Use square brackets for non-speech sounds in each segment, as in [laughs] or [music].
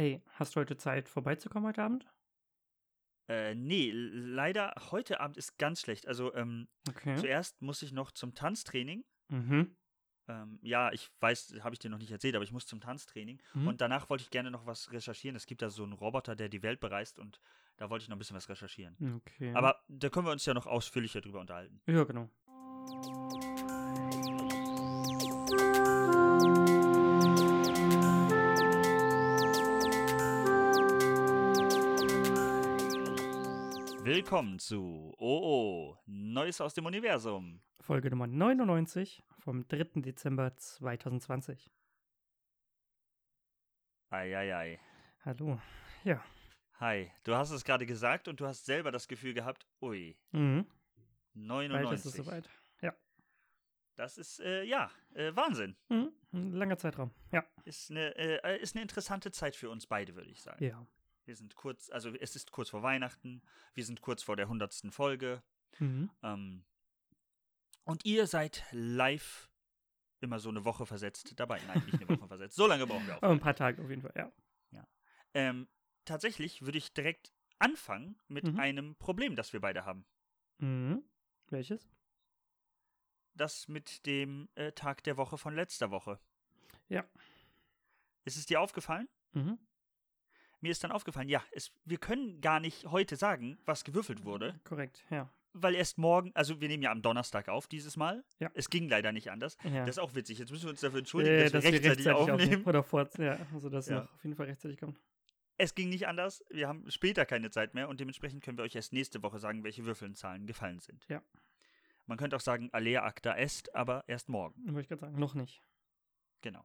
Ey, hast du heute Zeit, vorbeizukommen heute Abend? Äh, nee, leider heute Abend ist ganz schlecht. Also, ähm, Okay. zuerst muss ich noch zum Tanztraining. Mhm. Ähm, ja, ich weiß, habe ich dir noch nicht erzählt, aber ich muss zum Tanztraining. Mhm. Und danach wollte ich gerne noch was recherchieren. Es gibt da so einen Roboter, der die Welt bereist und da wollte ich noch ein bisschen was recherchieren. Okay. Aber da können wir uns ja noch ausführlicher drüber unterhalten. Ja, genau. Willkommen zu OO, Neues aus dem Universum. Folge Nummer 99 vom 3. Dezember 2020. Eieiei. Hallo. Ja. Hi, du hast es gerade gesagt und du hast selber das Gefühl gehabt, ui, Mhm. 99. Bald ist es soweit. Ja. Das ist, äh, ja, äh, Wahnsinn. Mhm. Ein langer Zeitraum. Ja. Ist eine, äh, ist eine interessante Zeit für uns beide, würde ich sagen. Ja. Wir sind kurz, also es ist kurz vor Weihnachten, wir sind kurz vor der hundertsten Folge. Mhm. Ähm, und ihr seid live immer so eine Woche versetzt dabei. Nein, nicht eine Woche [laughs] versetzt. So lange brauchen wir auch. Aber ein paar Tage auf jeden Fall, ja. Ähm, tatsächlich würde ich direkt anfangen mit Mhm. einem Problem, das wir beide haben. Mhm. Welches? Das mit dem äh, Tag der Woche von letzter Woche. Ja. Ist es dir aufgefallen? Mhm. Mir ist dann aufgefallen, ja, es, wir können gar nicht heute sagen, was gewürfelt wurde, Korrekt, ja. weil erst morgen, also wir nehmen ja am Donnerstag auf dieses Mal. Ja. Es ging leider nicht anders. ja. Das ist auch witzig. Jetzt müssen wir uns dafür entschuldigen, Äh, dass, wir rechtzeitig, aufnehmen. Oder vor, ja, also dass Ja. noch auf jeden Fall rechtzeitig kommt. Es ging nicht anders. Wir haben später keine Zeit mehr und dementsprechend können wir euch erst nächste Woche sagen, welche Würfelzahlen gefallen sind. Ja. Man könnte auch sagen, alea acta est, aber erst morgen. Wollte ich gerade sagen, noch nicht. Genau.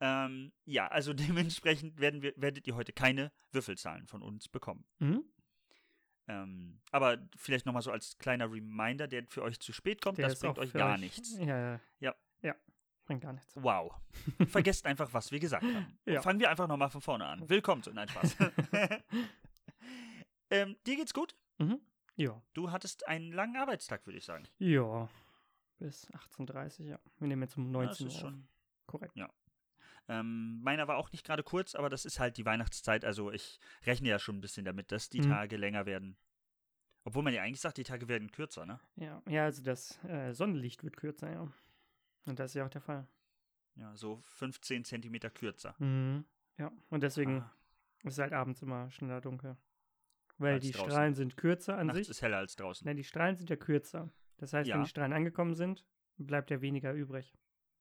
Ähm, ja, also [laughs] dementsprechend werden wir, werdet ihr heute keine Würfelzahlen von uns bekommen. Mhm. Ähm, aber vielleicht nochmal so als kleiner Reminder, der für euch zu spät kommt, Der das bringt euch gar nichts. Ja, ja. Ja. Ja, bringt gar nichts. Wow. [laughs] Vergesst einfach, was wir gesagt haben. Ja. Fangen wir einfach nochmal von vorne an. Willkommen zu. Nein, Spaß. [laughs] ähm, dir geht's gut? Mhm. Ja. Du hattest einen langen Arbeitstag, würde ich sagen. Ja. Bis 18.30 ja. Wir nehmen jetzt um Ja, das 19 ist Uhr. schon-. Korrekt. Ähm, meiner war auch nicht gerade kurz, aber das ist halt die Weihnachtszeit. Also ich rechne ja schon ein bisschen damit, dass die Mhm. Tage länger werden. Obwohl man ja eigentlich sagt, die Tage werden kürzer, ne? Ja, ja also das äh, Sonnenlicht wird kürzer, ja. Und das ist ja auch der Fall. Ja, so 15 Zentimeter kürzer. Mhm. Ja, und deswegen Ah, ist es halt abends immer schneller dunkel. Weil Als die draußen. Strahlen sind kürzer an nachts sich. ist heller als draußen. Nein, die Strahlen sind ja kürzer. Das heißt, Ja. wenn die Strahlen angekommen sind, bleibt ja weniger übrig.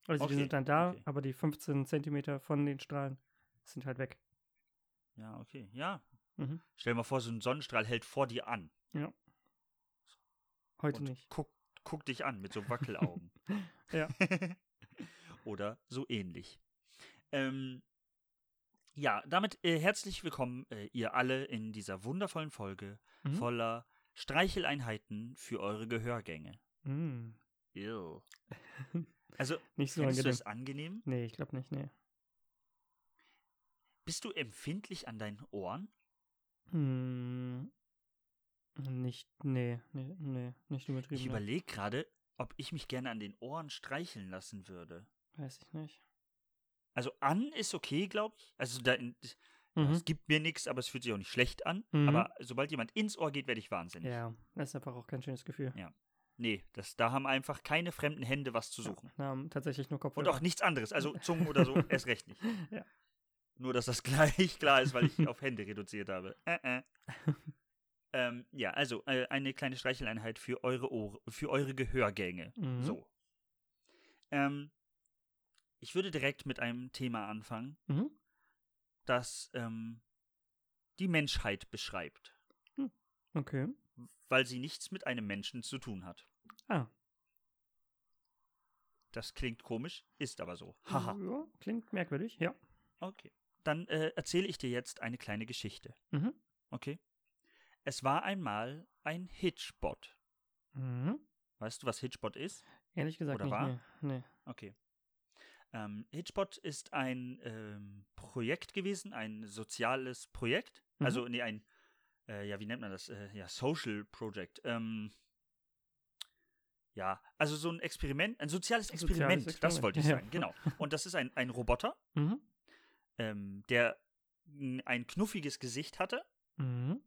Also die Okay, sind dann da, okay. aber die 15 Zentimeter von den Strahlen sind halt weg. Ja, okay. Ja. Mhm. Stell dir mal vor, so ein Sonnenstrahl hält vor dir an. Heute und nicht. Guck, guck dich an mit so Wackelaugen. [laughs] Ja. [laughs] Oder so ähnlich. Ähm, ja, damit äh, herzlich willkommen, äh, ihr alle, in dieser wundervollen Folge Mhm. voller Streicheleinheiten für eure Gehörgänge. Mhm. Ew. [laughs] Also, Nicht so findest du angenehm. es angenehm? Nee, ich glaube nicht, nee. Bist du empfindlich an deinen Ohren? Hm, nicht, nee, nee, nee, nicht übertrieben. Ich überlege gerade, ob ich mich gerne an den Ohren streicheln lassen würde. Weiß ich nicht. Also an ist okay, glaube ich. Also da, Mhm. es gibt mir nichts, aber es fühlt sich auch nicht schlecht an. Mhm. Aber sobald jemand ins Ohr geht, werde ich wahnsinnig. Ja, das ist einfach auch kein schönes Gefühl. Ja. Nee, das, da haben einfach keine fremden Hände was zu suchen. Na, haben tatsächlich nur Und Kopfhörer. auch nichts anderes. Also [laughs] Zungen oder so, erst recht nicht. [laughs] Ja. Nur, dass das [laughs] gleich klar ist, weil ich auf Hände reduziert habe. Äh, äh. ähm, ja, also äh, eine kleine Streicheleinheit für eure Ohren, für eure Gehörgänge. Mhm. So. Ähm, ich würde direkt mit einem Thema anfangen, Mhm. das ähm, die Menschheit beschreibt, Okay. Weil sie nichts mit einem Menschen zu tun hat. Ah. Das klingt komisch, ist aber so. Haha. Ja, klingt merkwürdig, ja. Okay. Dann äh, erzähle ich dir jetzt eine kleine Geschichte. Mhm. Okay? Es war einmal ein Hitchbot. Mhm. Weißt du, was Hitchbot ist? Ehrlich gesagt Oder nicht, war? nee. nee. Okay. Ähm, Hitchbot ist ein ähm, Projekt gewesen, ein soziales Projekt. Mhm. Also, nee, ein, äh, ja, wie nennt man das? Äh, ja, Social Project. Ähm, ja, also so ein Experiment, ein soziales Soziales Experiment, das Experiment, wollte ich ja. sagen, genau. Und das ist ein, ein Roboter, Mhm. ähm, der ein knuffiges Gesicht hatte Mhm.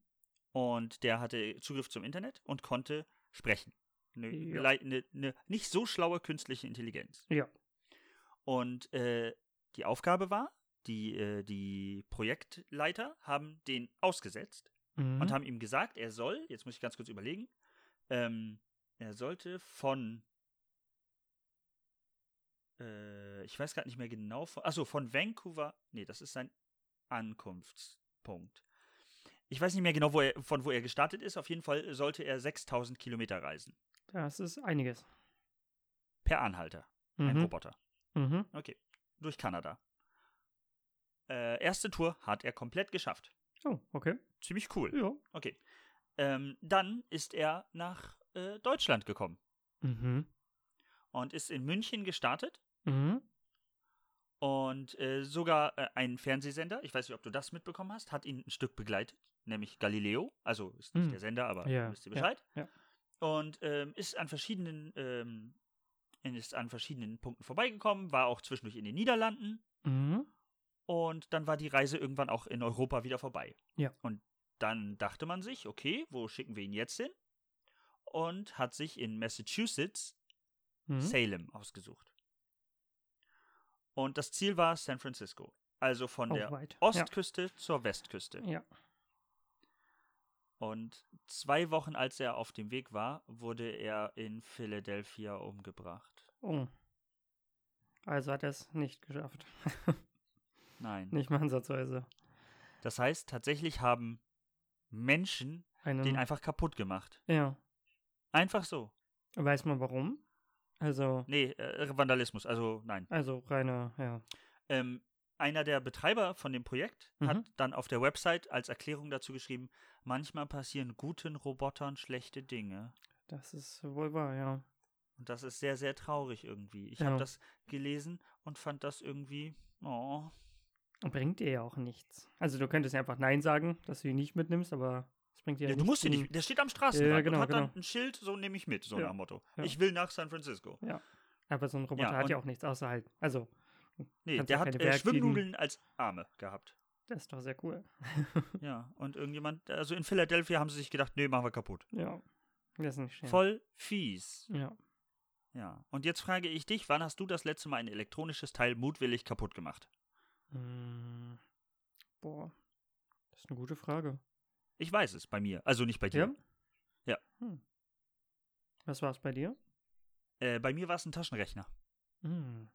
und der hatte Zugriff zum Internet und konnte sprechen. Eine, Ja. eine, eine nicht so schlaue künstliche Intelligenz. Ja. Und äh, die Aufgabe war, die, äh, die Projektleiter haben den ausgesetzt Mhm. und haben ihm gesagt, er soll, jetzt muss ich ganz kurz überlegen, ähm, er sollte von, äh, ich weiß gerade nicht mehr genau, von, achso, von Vancouver, nee, das ist sein Ankunftspunkt. Ich weiß nicht mehr genau, wo er, von wo er gestartet ist, auf jeden Fall sollte er 6000 Kilometer reisen. Das ist einiges. Per Anhalter, ein Mhm. Roboter. Mhm. Okay, durch Kanada. Äh, erste Tour hat er komplett geschafft. Oh, okay. Ziemlich cool. Ja. Okay. Ähm, dann ist er nach äh, Deutschland gekommen Mhm. und ist in München gestartet Mhm. und äh, sogar äh, ein Fernsehsender, ich weiß nicht, ob du das mitbekommen hast, hat ihn ein Stück begleitet, nämlich Galileo. Also ist nicht Hm. der Sender, aber Ja, wisst ihr ja, Bescheid. ja. Und ähm, ist an verschiedenen ähm, ist an verschiedenen Punkten vorbeigekommen, war auch zwischendurch in den Niederlanden Mhm. Und dann war die Reise irgendwann auch in Europa wieder vorbei. Ja. Und dann dachte man sich, okay, wo schicken wir ihn jetzt hin? Und hat sich in Massachusetts Mhm. Salem ausgesucht. Und das Ziel war San Francisco. Also von Auch der weit. Ostküste zur Westküste. Ja. Und zwei Wochen, als er auf dem Weg war, wurde er in Philadelphia umgebracht. Oh. Also hat er es nicht geschafft. [laughs] Nein. nicht mal ansatzweise. Das heißt, tatsächlich haben Menschen Einen, den einfach kaputt gemacht. ja. Einfach so. Weiß man warum? Also, Nee, äh, Vandalismus, also nein. also reine, ja. Ähm, einer der Betreiber von dem Projekt Mhm. hat dann auf der Website als Erklärung dazu geschrieben, manchmal passieren guten Robotern schlechte Dinge. Das ist wohl wahr, ja. Und das ist sehr, sehr traurig irgendwie. Ich Ja. habe das gelesen und fand das irgendwie, oh, Bringt dir ja auch nichts. Also du könntest ja einfach Nein sagen, dass du ihn nicht mitnimmst, aber es bringt dir ja, Ja, du nichts, musst ihn nicht. Der steht am Straßenrand Ja, genau, und hat dann genau. ein Schild, so nehme ich mit, so Ja, nach Motto. ja. Ich will nach San Francisco. Aber so ein Roboter Ja, hat ja auch nichts außer halt. Also, Nee, der ja hat äh, Schwimmnudeln als Arme gehabt. das ist doch sehr cool. [laughs] Ja, und irgendjemand, also in Philadelphia haben sie sich gedacht, nee, machen wir kaputt. Ja. Das ist nicht schön. Voll fies. Ja. Ja. Und jetzt frage ich dich, wann hast du das letzte Mal ein elektronisches Teil mutwillig kaputt gemacht? Mm, boah. Das ist eine gute Frage. Ich weiß es, bei mir. Also nicht bei dir. Ja? Ja. Hm. Was war es bei dir? Äh, bei mir war es ein Taschenrechner. Hm.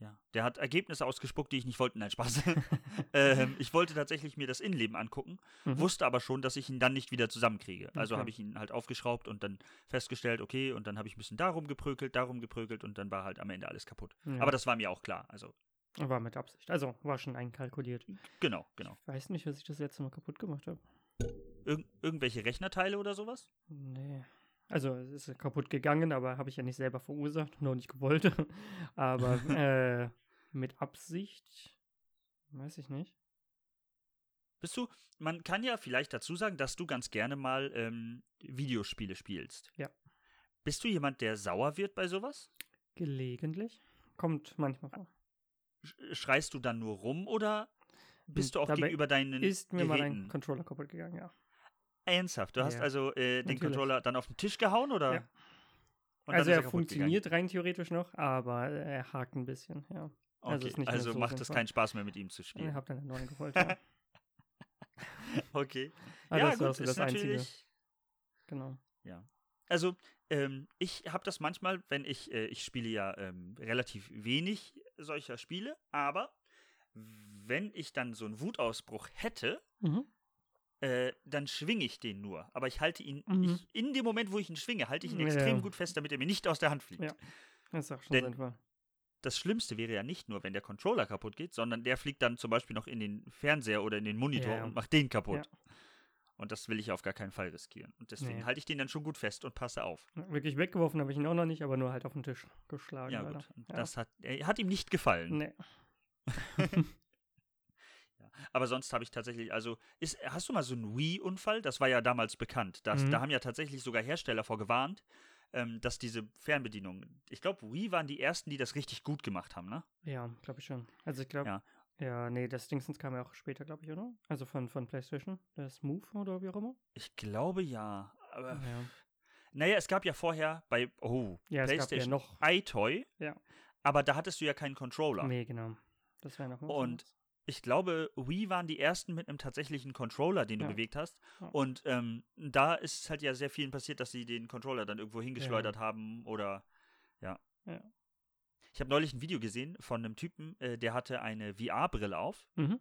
Ja. Der hat Ergebnisse ausgespuckt, die ich nicht wollte. Nein, Spaß. [laughs] ähm, ich wollte tatsächlich mir das Innenleben angucken, Mhm. wusste aber schon, dass ich ihn dann nicht wieder zusammenkriege. Also Okay. habe ich ihn halt aufgeschraubt und dann festgestellt, okay, und dann habe ich ein bisschen darum geprökelt, darum geprökelt und dann war halt am Ende alles kaputt. Ja. Aber das war mir auch klar. Also, war mit Absicht. Also war schon einkalkuliert. genau, genau. Ich weiß nicht, was ich das letzte Mal kaputt gemacht habe. Irg irgendwelche Rechnerteile oder sowas? Nee. Also es ist kaputt gegangen, aber habe ich ja nicht selber verursacht, nur nicht gewollt. [laughs] aber [laughs] äh, mit Absicht, weiß ich nicht. Bist du, man kann ja vielleicht dazu sagen, dass du ganz gerne mal ähm, Videospiele spielst. Ja. Bist du jemand, der sauer wird bei sowas? Gelegentlich. Kommt manchmal vor. Sch- Schreist du dann nur rum oder bist du auch Dabei gegenüber deinen Ist mir mal ein Geräten Controller kaputt gegangen, ja. ernsthaft? Du hast Ja, also äh, den natürlich. Controller dann auf den Tisch gehauen oder? Ja. Also ist er funktioniert rein theoretisch noch, aber er hakt ein bisschen, ja. gegangen? also Okay. ist nicht Also so macht es keinen Spaß mehr mit ihm zu Ich spielen. habe dann einen neuen geholt, ja. [laughs] Okay. Aber ja, das gut, so ist das Einzige. natürlich. Genau. Also, ähm, ich habe das manchmal, wenn ich, äh, ich spiele ja ähm, relativ wenig solcher Spiele, aber wenn ich dann so einen Wutausbruch hätte, Mhm. äh, dann schwinge ich den nur. Aber ich halte ihn, Mhm. ich, in dem Moment, wo ich ihn schwinge, halte ich ihn Ja, extrem ja. gut fest, damit er mir nicht aus der Hand fliegt. Ja. Das ist auch schon Denn- sinnvoll. Das Schlimmste wäre ja nicht nur, wenn der Controller kaputt geht, sondern der fliegt dann zum Beispiel noch in den Fernseher oder in den Monitor Ja. und macht den kaputt. Und das will ich auf gar keinen Fall riskieren. Und deswegen Nee. halte ich den dann schon gut fest und passe auf. Wirklich weggeworfen habe ich ihn auch noch nicht, aber nur halt auf den Tisch geschlagen. Ja, leider. gut. Ja. Das hat, er hat ihm nicht gefallen. Nee. [laughs] [laughs] Ja. Aber sonst habe ich tatsächlich, also, ist, hast du mal so einen Wii-Unfall? Das war ja damals bekannt. Das, Mhm. Da haben ja tatsächlich sogar Hersteller vor gewarnt, ähm, dass diese Fernbedienungen, ich glaube, Wii waren die ersten, die das richtig gut gemacht haben, ne? Ja, glaube ich schon. Also ich glaube, Ja. Ja, nee, das Dingsens kam ja auch später, glaube ich, oder? Also von, von PlayStation, das Move oder wie auch immer. Ich glaube ja. Aber, Ja, naja, es gab ja vorher bei oh, ja gab ja PlayStation noch. iToy, Ja. aber da hattest du ja keinen Controller. Nee, genau. Das wäre noch Und anderes. Ich glaube, Wii waren die ersten mit einem tatsächlichen Controller, den du Ja. bewegt hast. Und ähm, da ist halt ja sehr vielen passiert, dass sie den Controller dann irgendwo hingeschleudert haben oder ja. Ja. Ich habe neulich ein Video gesehen von einem Typen, äh, der hatte eine VR-Brille auf Mhm.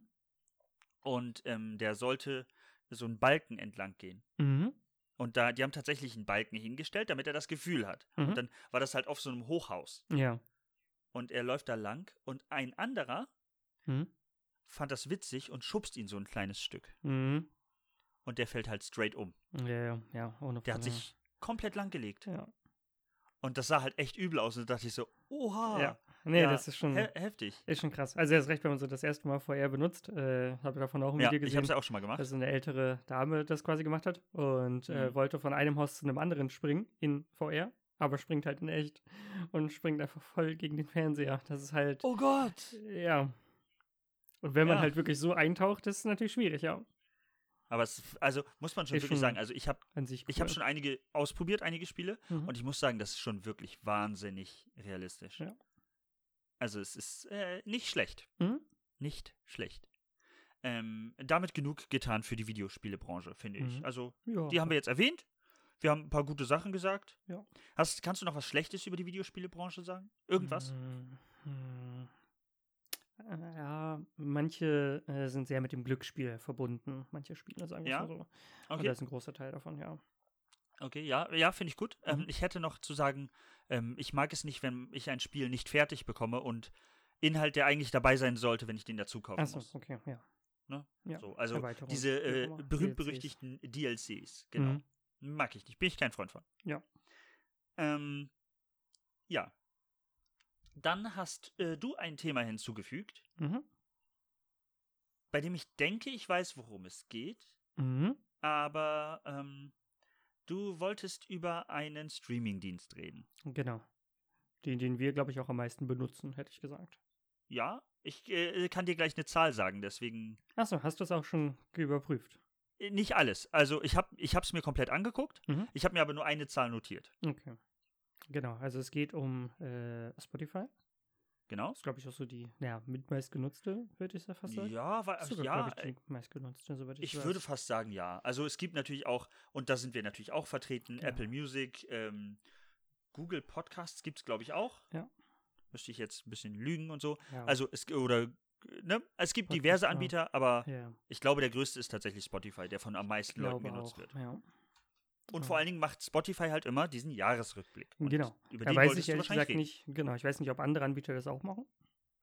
und ähm, der sollte so einen Balken entlang gehen. Mhm. Und da, die haben tatsächlich einen Balken hingestellt, damit er das Gefühl hat. Mhm. Und dann war das halt auf so einem Hochhaus. Ja. Und er läuft da lang und ein anderer Mhm. fand das witzig und schubst ihn so ein kleines Stück. Mhm. Und der fällt halt straight um. Ja, ja, ja, ohne Der hat Frage. sich komplett langgelegt. Ja. Und das sah halt echt übel aus. Und da dachte ich so, oha. Ja. Nee, Ja, das ist schon, he heftig. ist schon krass. Also, er ist recht, wenn man so das erste Mal VR benutzt. Äh, habe davon auch ein Ja, Video ich gesehen. habe es ja auch schon mal gemacht. dass eine ältere Dame das quasi gemacht hat und äh, Mhm. wollte von einem Haus zu einem anderen springen in VR, aber springt halt in echt und springt einfach voll gegen den Fernseher. Das ist halt, oh Gott. ja. Und wenn man Ja. halt wirklich so eintaucht, das ist natürlich schwierig, ja. Aber es, also muss man schon Ist wirklich schon sagen, also ich habe cool. ich hab schon einige ausprobiert, einige Spiele. Mhm. Und ich muss sagen, das ist schon wirklich wahnsinnig realistisch. Ja. Also es ist äh, nicht schlecht. Mhm. Nicht schlecht. Ähm, damit genug getan für die Videospielebranche, finde ich. Mhm. Also ja. die haben wir jetzt erwähnt. Wir haben ein paar gute Sachen gesagt. Ja. Hast, kannst du noch was Schlechtes über die Videospielebranche sagen? Irgendwas? Mhm. Äh, Ja, manche äh, sind sehr mit dem Glücksspiel verbunden. Manche Spiele, sagen wir Ja? mal so. Und Okay. das ist ein großer Teil davon, ja. Okay, ja, ja, finde ich gut. Ähm, Mhm. ich hätte noch zu sagen, ähm, ich mag es nicht, wenn ich ein Spiel nicht fertig bekomme und Inhalt, der eigentlich dabei sein sollte, wenn ich den dazu kaufen Achso, muss. okay, ja. Ne? ja. So, also diese äh, berühmt-berüchtigten DLCs, genau. Mhm. Mag ich nicht, bin ich kein Freund von. Ja. Ähm, ja. Dann hast äh, du ein Thema hinzugefügt, Mhm. bei dem ich denke, ich weiß, worum es geht, Mhm. aber ähm, du wolltest über einen Streamingdienst reden. Genau. Den, den wir, glaube ich, auch am meisten benutzen, hätte ich gesagt. Ja, ich äh, kann dir gleich eine Zahl sagen, deswegen Achso, hast du es auch schon überprüft? äh, nicht alles. Also ich habe ich es mir komplett angeguckt, Mhm. ich habe mir aber nur eine Zahl notiert. Okay. Genau, also es geht um äh, Spotify. Genau. Das ist, glaube ich, auch so die ja, mitmeist genutzte, würde ich ja fast sagen. Ja, war, Sogar, ja ich, die meistgenutzte, soweit ich, Ich weiß. würde fast sagen, ja. Also es gibt natürlich auch, und da sind wir natürlich auch vertreten, Genau. Apple Music, ähm, Google Podcasts gibt es, glaube ich, auch. Ja. Müsste ich jetzt ein bisschen lügen und so. ja. Also es oder ne, es gibt Podcast, diverse. Anbieter, aber ja, ich glaube, der größte ist tatsächlich Spotify, der von am meisten Leuten genutzt auch. wird. Ja. Und Ja. vor allen Dingen macht Spotify halt immer diesen Jahresrückblick. Und Genau. Über Da den weiß wolltest ich ehrlich gesagt reden. nicht, genau, ich weiß nicht, ob andere Anbieter das auch machen.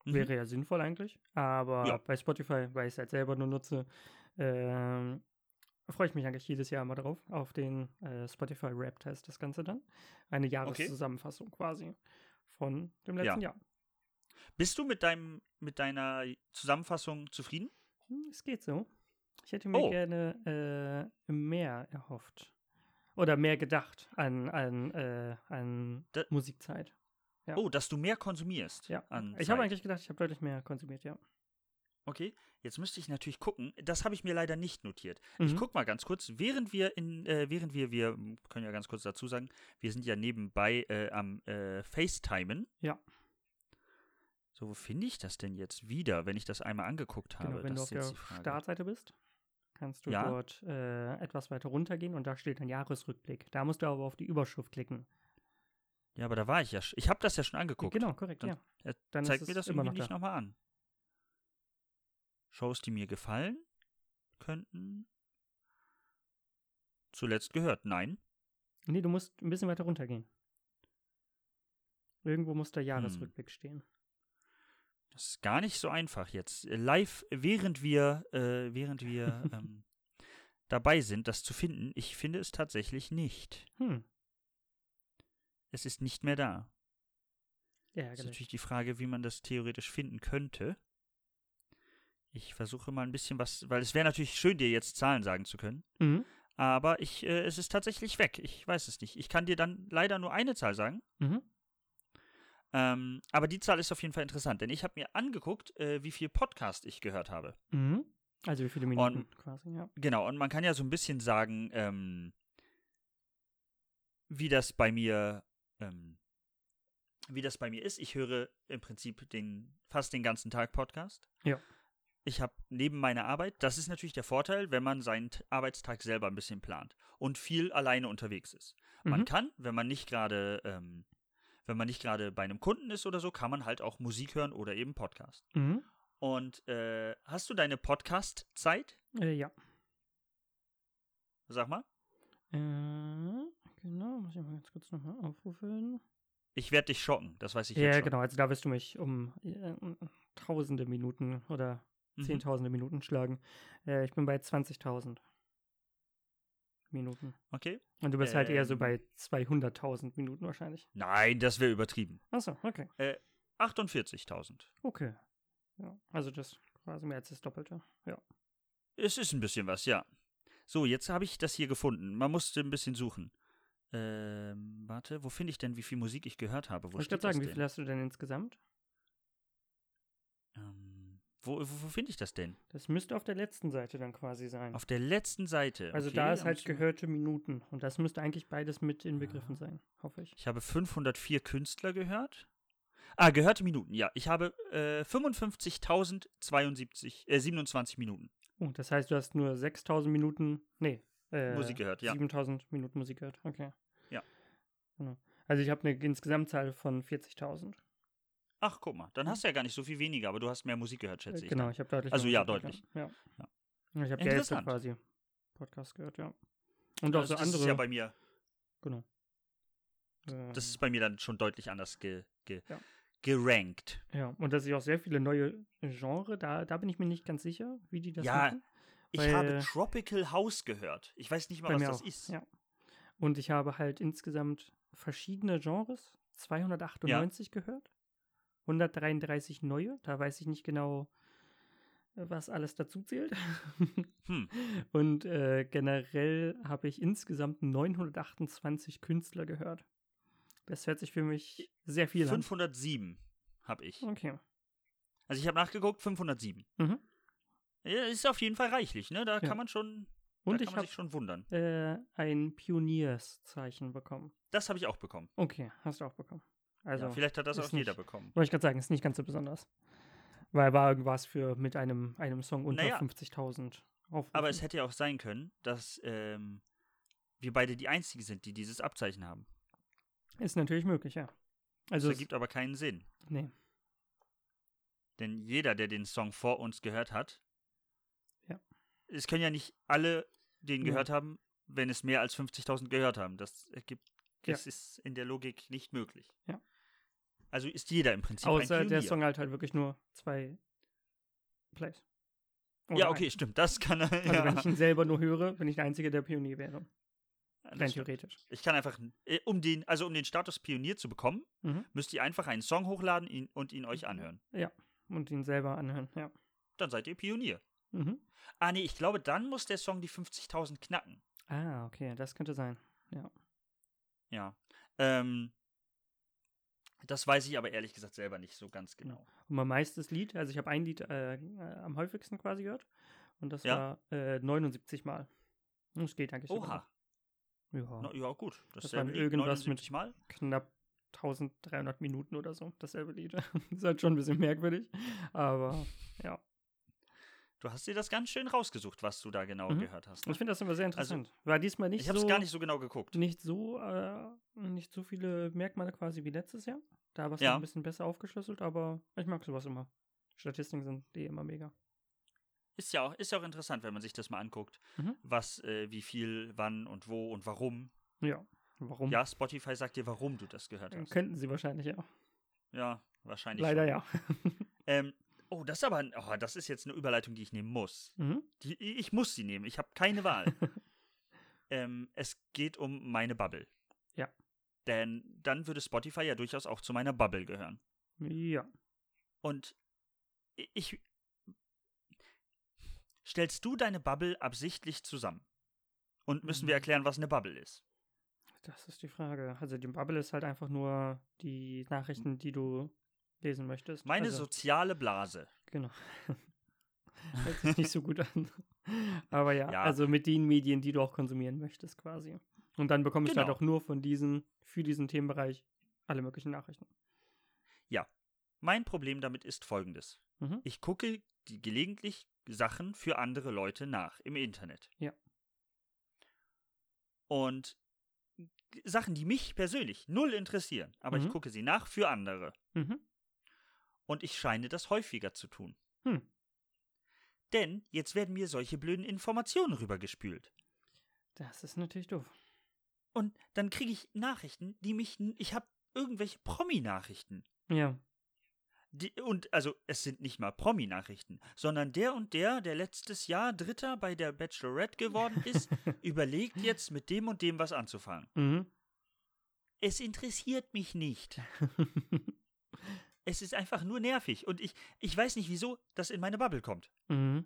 Mhm. Wäre ja sinnvoll eigentlich. Aber Ja. bei Spotify, weil ich es halt selber nur nutze, ähm, freue ich mich eigentlich jedes Jahr mal drauf, auf den äh, Spotify Rap heißt das Ganze dann. Eine Jahreszusammenfassung quasi von dem letzten Jahr. Bist du mit deinem mit deiner Zusammenfassung zufrieden? Hm, Es geht so. Ich hätte mir Oh. gerne äh, mehr erhofft. Oder mehr gedacht an, an, äh, an Da- Musikzeit. Ja. Oh, dass du mehr konsumierst. Ja. An Ich habe eigentlich gedacht, ich habe deutlich mehr konsumiert, ja. Okay, jetzt müsste ich natürlich gucken. Das habe ich mir leider nicht notiert. Ich Mhm. guck mal ganz kurz, während wir in, äh, während wir, wir können ja ganz kurz dazu sagen, wir sind ja nebenbei äh, am äh, FaceTimen. Ja. So, wo finde ich das denn jetzt wieder, wenn ich das einmal angeguckt habe? Genau, wenn das du auf der. Startseite bist, kannst du Ja. dort äh, etwas weiter runtergehen und da steht ein Jahresrückblick. Da musst du aber auf die Überschrift klicken. Ja, aber da war ich ja. Ich habe das ja schon angeguckt. Genau, korrekt, Dann- ja. Dann Zeig ist mir das immer noch nicht da. nochmal an. Shows, die mir gefallen könnten. Zuletzt gehört, nein. Nee, du musst ein bisschen weiter runtergehen. Irgendwo muss der Hm. Jahresrückblick stehen. Das ist gar nicht so einfach jetzt. Äh, Live, während wir, äh, während wir [laughs] ähm, dabei sind, das zu finden, ich finde es tatsächlich nicht. Hm, Es ist nicht mehr da. Das ist natürlich die Frage, wie man das theoretisch finden könnte. Ich versuche mal ein bisschen was, weil es wäre natürlich schön, dir jetzt Zahlen sagen zu können. Mhm. Aber ich, äh, es ist tatsächlich weg. Ich weiß es nicht. Ich kann dir dann leider nur eine Zahl sagen. Mhm. Ähm, aber die Zahl ist auf jeden Fall interessant, denn ich habe mir angeguckt, äh, wie viel Podcast ich gehört habe. Mhm. Also wie viele Minuten und, quasi, ja. Genau, und man kann ja so ein bisschen sagen, ähm, wie das bei mir, ähm, wie das bei mir ist. Ich höre im Prinzip den, fast den ganzen Tag Podcast. Ja. Ich habe neben meiner Arbeit, das ist natürlich der Vorteil, wenn man seinen Arbeitstag selber ein bisschen plant und viel alleine unterwegs ist. Man mhm. kann, wenn man nicht gerade ähm, wenn man nicht gerade bei einem Kunden ist oder so, kann man halt auch Musik hören oder eben Podcast. Mhm. Und äh, hast du deine Podcast-Zeit? Äh, ja. Sag mal. Äh, genau, muss ich mal ganz kurz nochmal aufrufen. Ich werde dich schocken, das weiß ich ja, jetzt schon. Ja, genau, also da wirst du mich um äh, tausende Minuten oder mhm. zehntausende Minuten schlagen. Äh, ich bin bei 20.000. Minuten. Okay. Und du bist ähm, halt eher so ähm. bei 200.000 Minuten wahrscheinlich. Nein, das wäre übertrieben. Achso, okay. Äh, 48.000. Okay. Ja, also das quasi mehr als das Doppelte. Ja. Es ist ein bisschen was, ja. So, jetzt habe ich das hier gefunden. Man musste ein bisschen suchen. Ähm, warte, wo finde ich denn, wie viel Musik ich gehört habe? Wo ich würde sagen, wie viel hast du denn insgesamt? Wo, wo, wo finde ich das denn? Das müsste auf der letzten Seite dann quasi sein. Auf der letzten Seite. Also okay, da ist halt gehörte Minuten. Und das müsste eigentlich beides mit inbegriffen sein, hoffe ich. Ich habe 504 Künstler gehört. Ah, gehörte Minuten, ja. Ich habe äh, 55.027 äh, 27 Minuten. Oh, das heißt, du hast nur 6.000 Minuten, nee. Äh, Musik gehört, ja. 7.000 Minuten Musik gehört, okay. Ja. Genau. Also ich habe eine Insgesamtzahl von 40.000. Ach, guck mal, dann hast du ja gar nicht so viel weniger, aber du hast mehr Musik gehört, schätze ich. Genau, ich habe deutlich. Also ja, deutlich. Ja. ja. Ich habe ja jetzt quasi Podcast gehört, ja. Und auch so das andere. Das ist ja bei mir. Genau. Das ist bei mir dann schon deutlich anders ge, ge, ja. gerankt. Ja, und dass ich auch sehr viele neue Genre, da, da bin ich mir nicht ganz sicher, wie die das ja, machen. Ich habe Tropical House gehört. Ich weiß nicht mal, was das auch. ist. Ja. Und ich habe halt insgesamt verschiedene Genres, 298 ja. gehört. 133 neue. Da weiß ich nicht genau, was alles dazu zählt. [laughs] hm. Und äh, generell habe ich insgesamt 928 Künstler gehört. Das hört sich für mich sehr viel 507 an. 507 habe ich. Okay. Also ich habe nachgeguckt, 507. Mhm. Ja, ist auf jeden Fall reichlich, ne? Da ja. kann man schon, Und da kann man sich schon wundern. Äh, ein Pionierszeichen bekommen. Das habe ich auch bekommen. Okay, hast du auch bekommen. Also ja, vielleicht hat das auch nicht, jeder bekommen. Wollte ich gerade sagen, ist nicht ganz so besonders. Weil war irgendwas für mit einem, einem Song unter naja, 50.000 Aufrufen. Aber es hätte ja auch sein können, dass ähm, wir beide die Einzigen sind, die dieses Abzeichen haben. Ist natürlich möglich, ja. Also das ergibt aber keinen Sinn. Nee. Denn jeder, der den Song vor uns gehört hat, ja. es können ja nicht alle den gehört ja. haben, wenn es mehr als 50.000 gehört haben. Das ergibt, das ja. ist in der Logik nicht möglich. Ja. Also ist jeder im Prinzip Außer ein der Song halt halt wirklich nur zwei Plays. Oder ja, okay, ein. stimmt. Das kann er. Also ja. wenn ich ihn selber nur höre, bin ich der Einzige, der Pionier wäre. Rein theoretisch. Ich kann einfach, äh, um den, also um den Status Pionier zu bekommen, mhm. müsst ihr einfach einen Song hochladen ihn, und ihn euch anhören. Ja, und ihn selber anhören, ja. Dann seid ihr Pionier. Mhm. Ah, nee, ich glaube, dann muss der Song die 50.000 knacken. Ah, okay, das könnte sein, ja. Ja. Ähm, das weiß ich aber ehrlich gesagt selber nicht so ganz genau. Und mein meistes Lied, also ich habe ein Lied äh, am häufigsten quasi gehört. Und das ja. war äh, 79 Mal. Das geht eigentlich Oha. Ja. Na, ja, gut. Das, das war irgendwas mit Mal? knapp 1300 Minuten oder so, dasselbe Lied. [laughs] das ist halt schon ein bisschen merkwürdig. Aber ja. Du hast dir das ganz schön rausgesucht, was du da genau mhm. gehört hast. Ne? Ich finde das immer sehr also, interessant. Also, War diesmal nicht ich so. Ich habe es gar nicht so genau geguckt. Nicht so, äh, nicht so viele Merkmale quasi wie letztes Jahr. Da war es ja. ein bisschen besser aufgeschlüsselt, aber ich mag sowas immer. Statistiken sind eh immer mega. Ist ja auch, ist ja auch interessant, wenn man sich das mal anguckt, mhm. was, äh, wie viel, wann und wo und warum. Ja, warum? Ja, Spotify sagt dir, warum du das gehört hast. Könnten sie wahrscheinlich ja. Ja, wahrscheinlich. Leider schon. ja. [laughs] ähm, Oh, das ist aber, oh, das ist jetzt eine Überleitung, die ich nehmen muss. Mhm. Die, ich muss sie nehmen. Ich habe keine Wahl. [laughs] ähm, es geht um meine Bubble. Ja. Denn dann würde Spotify ja durchaus auch zu meiner Bubble gehören. Ja. Und ich. Stellst du deine Bubble absichtlich zusammen? Und müssen wir mhm. erklären, was eine Bubble ist? Das ist die Frage. Also die Bubble ist halt einfach nur die Nachrichten, die du lesen möchtest. Meine also, soziale Blase. Genau. [laughs] Hört sich nicht so gut an. Aber ja, Ja. also mit den Medien, die du auch konsumieren möchtest, quasi. Und dann bekommst du Genau. halt auch nur von diesen, für diesen Themenbereich alle möglichen Nachrichten. Mein Problem damit ist folgendes. Mhm. Ich gucke die gelegentlich Sachen für andere Leute nach im Internet. Ja. Und Sachen, die mich persönlich null interessieren, aber ich Mhm. gucke sie nach für andere. Mhm. Und ich scheine das häufiger zu tun. Hm. Denn jetzt werden mir solche blöden Informationen rübergespült. Das ist natürlich doof. Und dann kriege ich Nachrichten, die mich. Ich habe irgendwelche Promi-Nachrichten. Ja. Die, und also es sind nicht mal Promi-Nachrichten, sondern der und der, der letztes Jahr Dritter bei der Bachelorette geworden [laughs] ist, überlegt jetzt mit dem und dem was anzufangen. Mhm. Es interessiert mich nicht. [laughs] Es ist einfach nur nervig und ich, ich weiß nicht, wieso das in meine Bubble kommt. mhm.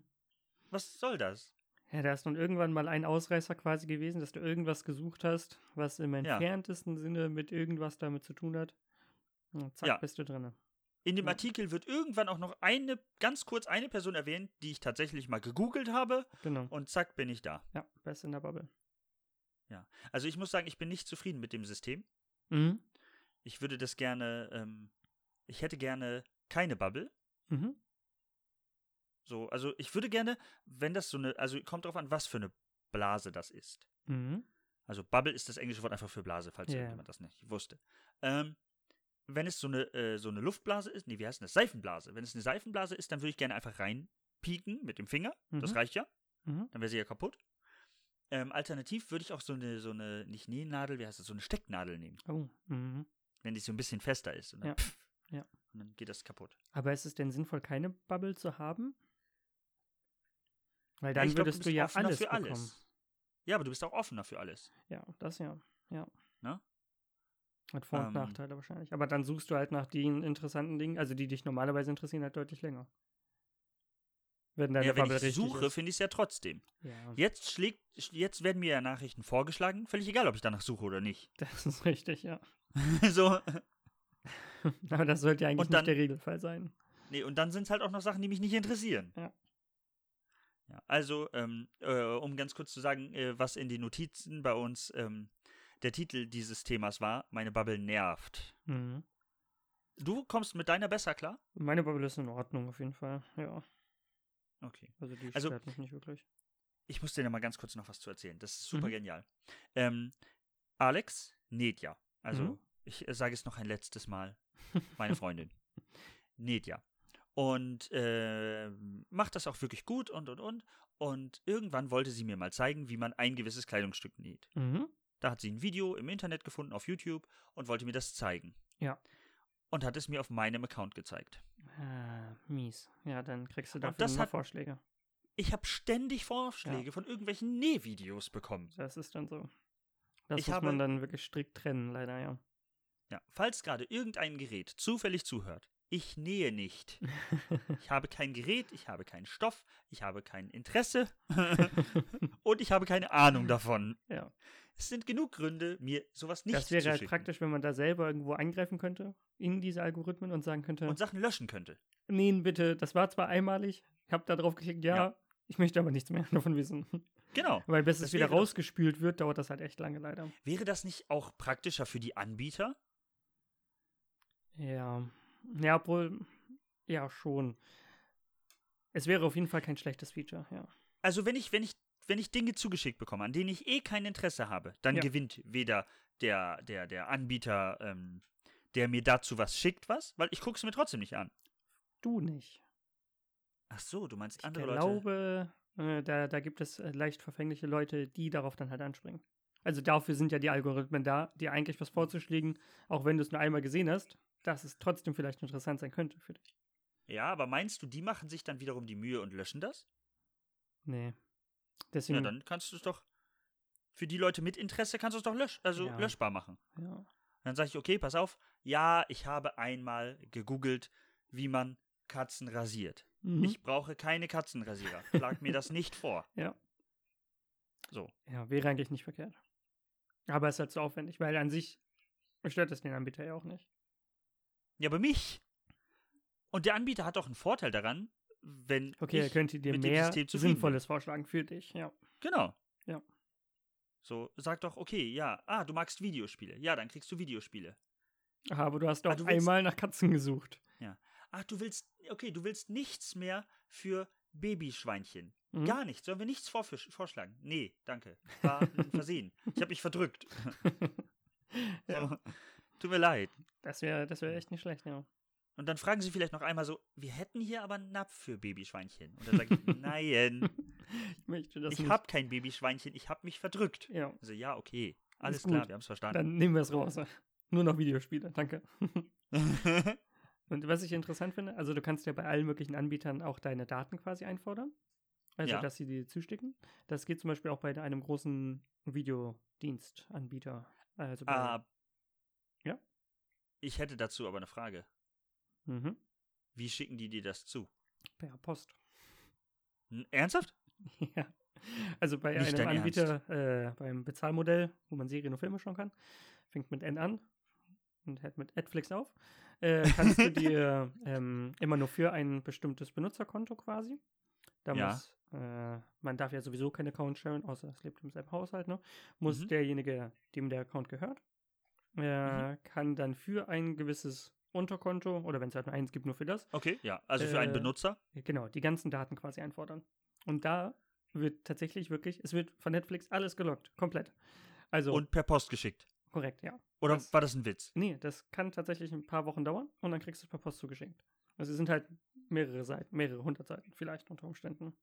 Was soll das? Ja, da ist nun irgendwann mal ein Ausreißer quasi gewesen, dass du irgendwas gesucht hast, was im Ja. entferntesten Sinne mit irgendwas damit zu tun hat. Und zack, Ja. bist du drin. In dem Ja. Artikel wird irgendwann auch noch eine, ganz kurz eine Person erwähnt, die ich tatsächlich mal gegoogelt habe Genau. und zack bin ich da. Ja, best in der Bubble. Also ich muss sagen, ich bin nicht zufrieden mit dem System. Mhm. Ich würde das gerne, ähm, ich hätte gerne keine Bubble. Mhm. So, also ich würde gerne, wenn das so eine, also kommt drauf an, was für eine Blase das ist. Mhm. Also Bubble ist das englische Wort einfach für Blase, falls Ja. jemand das nicht wusste. Ähm, wenn es so eine, äh, so eine Luftblase ist, nee, wie heißt denn das? Seifenblase. Wenn es eine Seifenblase ist, dann würde ich gerne einfach reinpieken mit dem Finger. Das Mhm. reicht ja. Mhm. Dann wäre sie ja kaputt. Ähm, alternativ würde ich auch so eine, so eine, nicht Nähnadel, wie heißt das, so eine Stecknadel nehmen, Oh. Mhm. wenn die so ein bisschen fester ist. Und dann, Ja. pff, Ja. und dann geht das kaputt. Aber ist es denn sinnvoll, keine Bubble zu haben? Weil Ja, dann glaub, würdest du bist ja offener alles für bekommen. alles. Ja, aber du bist auch offener für alles. Ja, das ja. Ja. Ne? Hat Vor- und Ähm. Nachteile wahrscheinlich. Aber dann suchst du halt nach den interessanten Dingen, also die dich normalerweise interessieren, halt deutlich länger. Wenn deine ja, wenn Bubble ich suche, finde ich es ja trotzdem. Ja, Jetzt schlägt, jetzt werden mir ja Nachrichten vorgeschlagen, völlig egal, ob ich danach suche oder nicht. das ist richtig, ja. [laughs] so, [laughs] Aber das sollte ja eigentlich dann- nicht der Regelfall sein. nee, und dann sind es halt auch noch Sachen, die mich nicht interessieren. Ja. Ja, also, ähm, äh, um ganz kurz zu sagen, äh, was in den Notizen bei uns ähm, der Titel dieses Themas war, meine Bubble nervt. Mhm. Du kommst mit deiner besser klar? Meine Bubble ist in Ordnung auf jeden Fall, ja. Okay. Also die Also- stört mich nicht wirklich. Ich muss dir ja mal ganz kurz noch was zu erzählen. Das ist super Mhm. genial. Ähm, Alex näht ja. Also, Mhm. ich äh, sage es noch ein letztes Mal. Meine Freundin näht ja. Und äh, macht das auch wirklich gut und und und. Und irgendwann wollte sie mir mal zeigen, wie man ein gewisses Kleidungsstück näht. Mhm. Da hat sie ein Video im Internet gefunden auf YouTube und wollte mir das zeigen. Ja. Und hat es mir auf meinem Account gezeigt. Ah, mies. Ja, dann kriegst du dafür das immer hat- Vorschläge. Ich habe ständig Vorschläge von irgendwelchen Nähvideos bekommen. Das ist dann so. Das Ich muss habe- man dann wirklich strikt trennen, leider, ja. Ja, falls gerade irgendein Gerät zufällig zuhört, ich nähe nicht. [laughs] Ich habe kein Gerät, ich habe keinen Stoff, ich habe kein Interesse [laughs] und ich habe keine Ahnung davon. Ja. Es sind genug Gründe, mir sowas nicht das wäre zu halt schicken praktisch, wenn man da selber irgendwo eingreifen könnte in diese Algorithmen und sagen könnte, und Sachen löschen könnte. nee, bitte, das war zwar einmalig, ich habe da drauf geklickt, ja, Ja. ich möchte aber nichts mehr [laughs] davon wissen. Genau. Weil bis Das es wieder rausgespült wird, dauert das halt echt lange leider. Wäre das nicht auch praktischer für die Anbieter? Ja. Ja, obwohl, ja, schon. Es wäre auf jeden Fall kein schlechtes Feature, ja. Also wenn ich, wenn ich, wenn ich Dinge zugeschickt bekomme, an denen ich eh kein Interesse habe, dann Ja. gewinnt weder der, der, der Anbieter, ähm, der mir dazu was schickt, was, weil ich gucke es mir trotzdem nicht an. Du nicht. Ach so, du meinst Ich andere Leute. glaube, äh, da, da gibt es äh, leicht verfängliche Leute, die darauf dann halt anspringen. Also dafür sind ja die Algorithmen da, dir eigentlich was vorzuschlägen, auch wenn du es nur einmal gesehen hast, dass es trotzdem vielleicht interessant sein könnte für dich. Ja, aber meinst du, die machen sich dann wiederum die Mühe und löschen das? Nee. Deswegen, Ja, dann kannst du es doch. Für die Leute mit Interesse kannst du es doch lösch also Ja. löschbar machen. ja. Dann sage ich, okay, pass auf. Ja, ich habe einmal gegoogelt, wie man Katzen rasiert. Mhm. Ich brauche keine Katzenrasierer. Schlag mir das nicht vor. [laughs] Ja. So. ja, wäre eigentlich nicht verkehrt. Aber es ist halt zu aufwendig, weil an sich stört es den Anbieter ja auch nicht. Ja, aber mich. Und der Anbieter hat doch einen Vorteil daran, wenn. Okay, er könnte dir mehr Sinnvolles vorschlagen für dich, ja. Genau. Ja. So, sag doch, okay, ja, ah, du magst Videospiele. Ja, dann kriegst du Videospiele. Aha, aber du hast doch ah, einmal nach Katzen gesucht. Ja. Ach, du willst, okay, du willst nichts mehr für Babyschweinchen. Mhm. Gar nichts. Sollen wir nichts vorschlagen? Nee, danke. War ein Versehen. Ich habe mich verdrückt. [laughs] [laughs] ja. Tut mir leid. Das wäre das wär echt nicht schlecht, ja. Und dann fragen sie vielleicht noch einmal so, wir hätten hier aber einen Napf für Babyschweinchen. Und dann sage ich, [laughs] nein. ich möchte das Ich habe kein Babyschweinchen, ich habe mich verdrückt. Ja. Also ja, okay. Alles klar, wir haben es verstanden. Dann nehmen wir es raus. [laughs] Nur noch Videospiele, danke. [laughs] Und was ich interessant finde, also du kannst ja bei allen möglichen Anbietern auch deine Daten quasi einfordern. Also, ja. dass sie dir zustecken. Das geht zum Beispiel auch bei einem großen Videodienstanbieter. Also bei, ah? Ich hätte dazu aber eine Frage. Mhm. Wie schicken die dir das zu? Per Post. Ernsthaft? [laughs] ja. Also bei Nicht einem Anbieter, äh, beim Bezahlmodell, wo man Serien und Filme schauen kann, fängt mit N an und hört mit Netflix auf, äh, kannst du [laughs] dir ähm, immer nur für ein bestimmtes Benutzerkonto quasi. Da ja. muss, äh, man darf ja sowieso keinen Account sharen, außer es lebt in seinem Haushalt, ne? Muss mhm. derjenige, dem der Account gehört, äh, mhm. kann dann für ein gewisses Unterkonto oder wenn es halt nur eins gibt, nur für das. Okay, ja, also für einen äh, Benutzer. Genau, die ganzen Daten quasi einfordern. Und da wird tatsächlich wirklich, es wird von Netflix alles gelockt, komplett. Also, und per Post geschickt. Korrekt, ja. Oder das, war das ein Witz? Nee, das kann tatsächlich ein paar Wochen dauern und dann kriegst du es per Post zugeschickt. Also es sind halt mehrere Seiten, mehrere hundert Seiten vielleicht unter Umständen.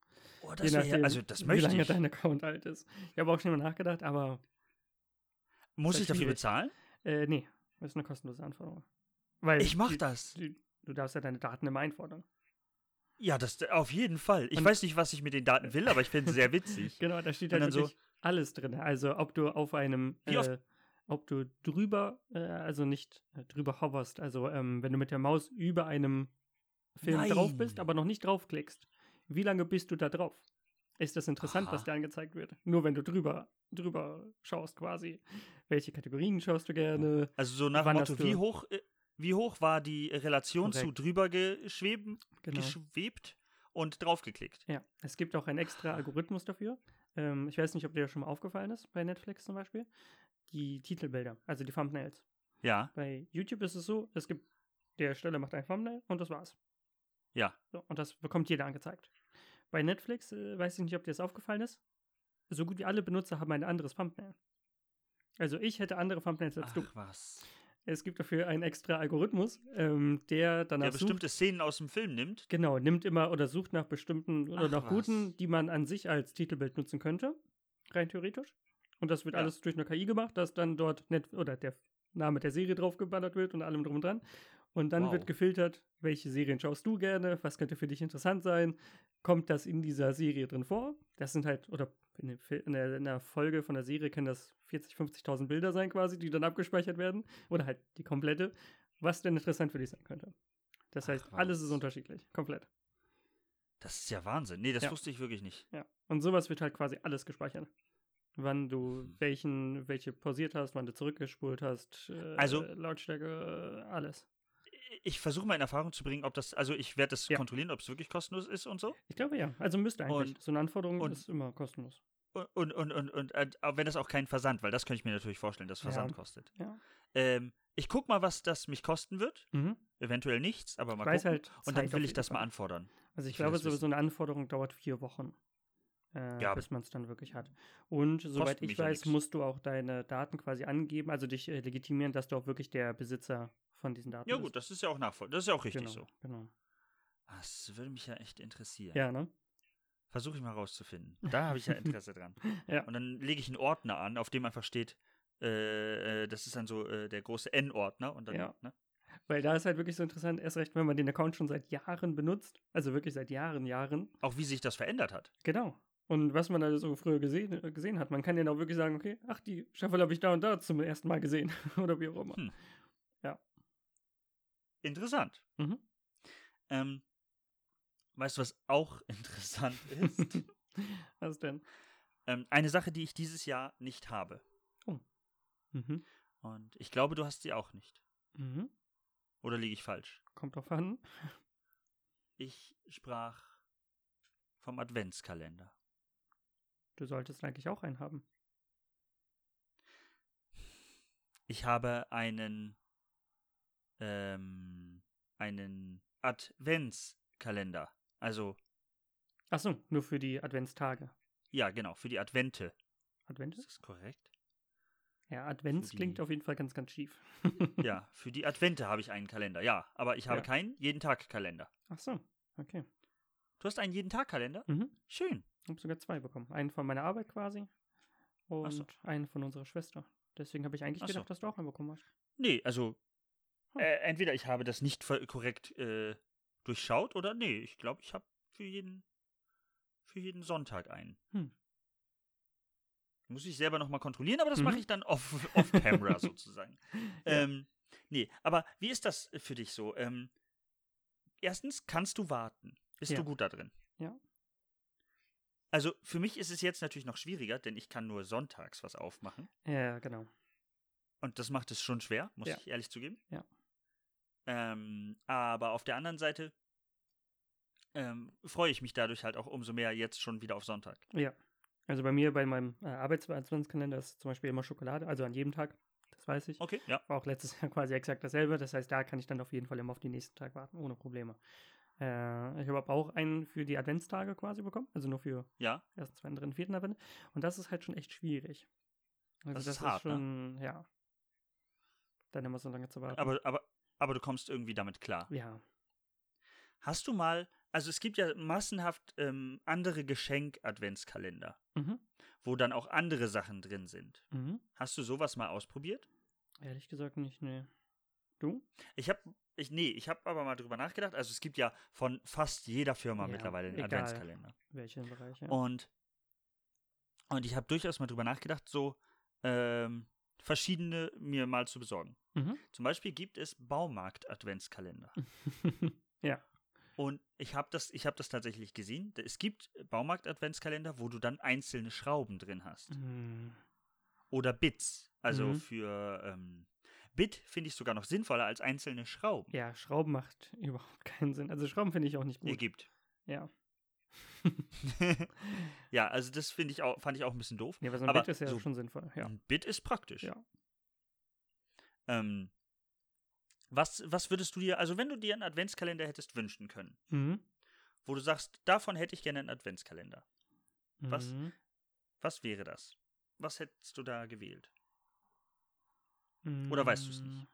Oh, das Je nachdem, ja, also das möchte wie lange ich. dein Account alt ist. Ich habe auch schon mal nachgedacht, aber muss ich dafür bezahlen? Äh, nee, das ist eine kostenlose Anforderung. Weil ich mach die, das. Die, du darfst ja deine Daten immer einfordern. Ja, das auf jeden Fall. Ich und weiß nicht, was ich mit den Daten will, aber ich finde es sehr witzig. [laughs] genau, da steht halt so alles drin. Also ob du auf einem? Äh, ob du drüber, äh, also nicht äh, drüber hoverst, also ähm, wenn du mit der Maus über einem Film Nein. drauf bist, aber noch nicht draufklickst, wie lange bist du da drauf? Ist das interessant, Aha. was dir angezeigt wird? Nur wenn du drüber, drüber schaust quasi. Welche Kategorien schaust du gerne? Also so nach dem Motto, wie hoch, äh, wie hoch war die Relation Korrekt. zu drüber geschweben, genau. geschwebt und draufgeklickt? Ja, es gibt auch einen extra Algorithmus dafür. Ähm, ich weiß nicht, ob dir das schon mal aufgefallen ist, bei Netflix zum Beispiel die Titelbilder, also die Thumbnails. Ja. Bei YouTube ist es so, es gibt, der Stelle macht ein Thumbnail und das war's. Ja. So, und das bekommt jeder angezeigt. Bei Netflix, äh, weiß ich nicht, ob dir das aufgefallen ist, so gut wie alle Benutzer haben ein anderes Thumbnail. Also ich hätte andere Thumbnails als Ach, du. was. Es gibt dafür einen extra Algorithmus, ähm, der dann Der bestimmte sucht, Szenen aus dem Film nimmt. Genau, nimmt immer oder sucht nach bestimmten oder Ach, nach was. guten, die man an sich als Titelbild nutzen könnte. Rein theoretisch. Und das wird ja. alles durch eine KI gemacht, dass dann dort net oder der Name der Serie draufgeballert wird und allem drum und dran. Und dann wow. wird gefiltert, welche Serien schaust du gerne, was könnte für dich interessant sein, kommt das in dieser Serie drin vor? Das sind halt, oder in, der, in der Folge von der Serie können das 40, 50.000 Bilder sein quasi, die dann abgespeichert werden. Oder halt die komplette, was denn interessant für dich sein könnte. Das heißt, Ach, alles ist unterschiedlich, komplett. Das ist ja Wahnsinn. Nee, das ja. wusste ich wirklich nicht. Ja. Und sowas wird halt quasi alles gespeichert wann du hm. welchen, welche pausiert hast, wann du zurückgespult hast, äh, also Lautstärke, alles. Ich versuche mal in Erfahrung zu bringen, ob das, also ich werde das ja. kontrollieren, ob es wirklich kostenlos ist und so. Ich glaube ja. Also müsste eigentlich. Und, so eine Anforderung und, ist immer kostenlos. Und, und, und, und, äh, wenn das auch kein Versand, weil das könnte ich mir natürlich vorstellen, dass Versand ja. kostet. Ja. Ähm, ich gucke mal, was das mich kosten wird. Mhm. Eventuell nichts, aber mal ich gucken. Halt und dann will ich das Fall. mal anfordern. Also ich, ich glaube, so, so eine Anforderung dauert vier Wochen äh, ja. bis man es dann wirklich hat. Und soweit ich weiß, musst du auch deine Daten quasi angeben, also dich äh, legitimieren, dass du auch wirklich der Besitzer von diesen Daten. Ja, gut, das ist ja auch nachvollziehbar. Das ist ja auch richtig genau, so. Genau. Das würde mich ja echt interessieren. Ja, ne? Versuche ich mal rauszufinden. Da habe ich ja [laughs] Interesse dran. ja. Und dann lege ich einen Ordner an, auf dem einfach steht, äh, äh das ist dann so äh, der große N-Ordner und dann, ja. ne? Weil da ist halt wirklich so interessant, erst recht, wenn man den Account schon seit Jahren benutzt, also wirklich seit Jahren, Jahren. Auch wie sich das verändert hat. Genau. Und was man da so früher gesehen, äh, gesehen hat, man kann ja auch wirklich sagen, okay, ach, die Staffel habe ich da und da zum ersten Mal gesehen. [laughs] Oder wie auch immer. Hm. Interessant. Mhm. Ähm, weißt du, was auch [laughs] interessant ist? [laughs] was denn? Ähm, eine Sache, die ich dieses Jahr nicht habe. Oh. Mhm. Und ich glaube, du hast sie auch nicht. Mhm. Oder liege ich falsch? Kommt drauf an. Ich sprach vom Adventskalender. Du solltest eigentlich auch einen haben. Ich habe einen ähm, einen Adventskalender. Also Ach so, nur für die Adventstage. ja, genau, für die Advente. Advent? Ist das korrekt? Ja, Advents Für klingt die- auf jeden Fall ganz, ganz schief. Ja, [laughs] für die Advente habe ich einen Kalender. Ja, aber ich habe Ja. keinen jeden Tag Kalender. Ach so, okay. Du hast einen jeden Tag Kalender? Mhm. Schön. Ich habe sogar zwei bekommen. Einen von meiner Arbeit quasi und so. einen von unserer Schwester. Deswegen habe ich eigentlich Ach so. gedacht, dass du auch einen bekommen hast. Nee, also. Äh, entweder ich habe das nicht korrekt äh, durchschaut oder nee, ich glaube, ich habe für jeden für jeden Sonntag einen. Hm. Muss ich selber nochmal kontrollieren, aber das Mhm. mache ich dann off, off camera [laughs] sozusagen. Ähm, nee, aber wie ist das für dich so? Ähm, erstens, kannst du warten? Bist Ja. du gut da drin? Ja. Also für mich ist es jetzt natürlich noch schwieriger, denn ich kann nur sonntags was aufmachen. Ja, genau. Und das macht es schon schwer, muss Ja. ich ehrlich zugeben. Ja. Ähm, aber auf der anderen Seite ähm, freue ich mich dadurch halt auch umso mehr jetzt schon wieder auf Sonntag. Ja. Also bei mir, bei meinem äh, Arbeits-Adventskalender ist zum Beispiel immer Schokolade, also an jedem Tag. Das weiß ich. Okay, ja. War auch letztes [laughs] Jahr quasi exakt dasselbe. Das heißt, da kann ich dann auf jeden Fall immer auf den nächsten Tag warten, ohne Probleme. Äh, ich habe aber auch einen für die Adventstage quasi bekommen, also nur für Ja, ersten, zweiten, dritten, vierten Advent. Und das ist halt schon echt schwierig. Also Das ist hart, ne? schon, ja. Dann immer so lange zu warten. aber, aber, aber du kommst irgendwie damit klar. ja. Hast du mal, also es gibt ja massenhaft ähm, andere Geschenk-Adventskalender, Mhm. wo dann auch andere Sachen drin sind. Mhm. Hast du sowas mal ausprobiert? Ehrlich gesagt nicht, nee. Du? Ich habe, ich, nee, ich habe aber mal drüber nachgedacht. Also es gibt ja von fast jeder Firma Ja, mittlerweile einen. Adventskalender. Welche Bereiche? Und, und ich habe durchaus mal drüber nachgedacht, so ähm, verschiedene mir mal zu besorgen. Mhm. Zum Beispiel gibt es Baumarkt-Adventskalender. [laughs] ja. Und ich habe das, ich hab das tatsächlich gesehen. Es gibt Baumarkt-Adventskalender, wo du dann einzelne Schrauben drin hast. Mhm. Oder Bits. Also Mhm. für ähm, Bit finde ich sogar noch sinnvoller als einzelne Schrauben. Ja, Schrauben macht [laughs] überhaupt keinen Sinn. Also Schrauben finde ich auch nicht gut. gibt. Ja. [laughs] [laughs] ja, also das finde ich auch, fand ich auch ein bisschen doof. Ja, aber so ein Aber Bit ist ja so- schon sinnvoll. Ja. Ein Bit ist praktisch. Ja. Ähm, was, was würdest du dir, also wenn du dir einen Adventskalender hättest wünschen können, Mhm. wo du sagst, davon hätte ich gerne einen Adventskalender, Was? Mhm. was wäre das? Was hättest du da gewählt? Oder weißt du's nicht? Mm.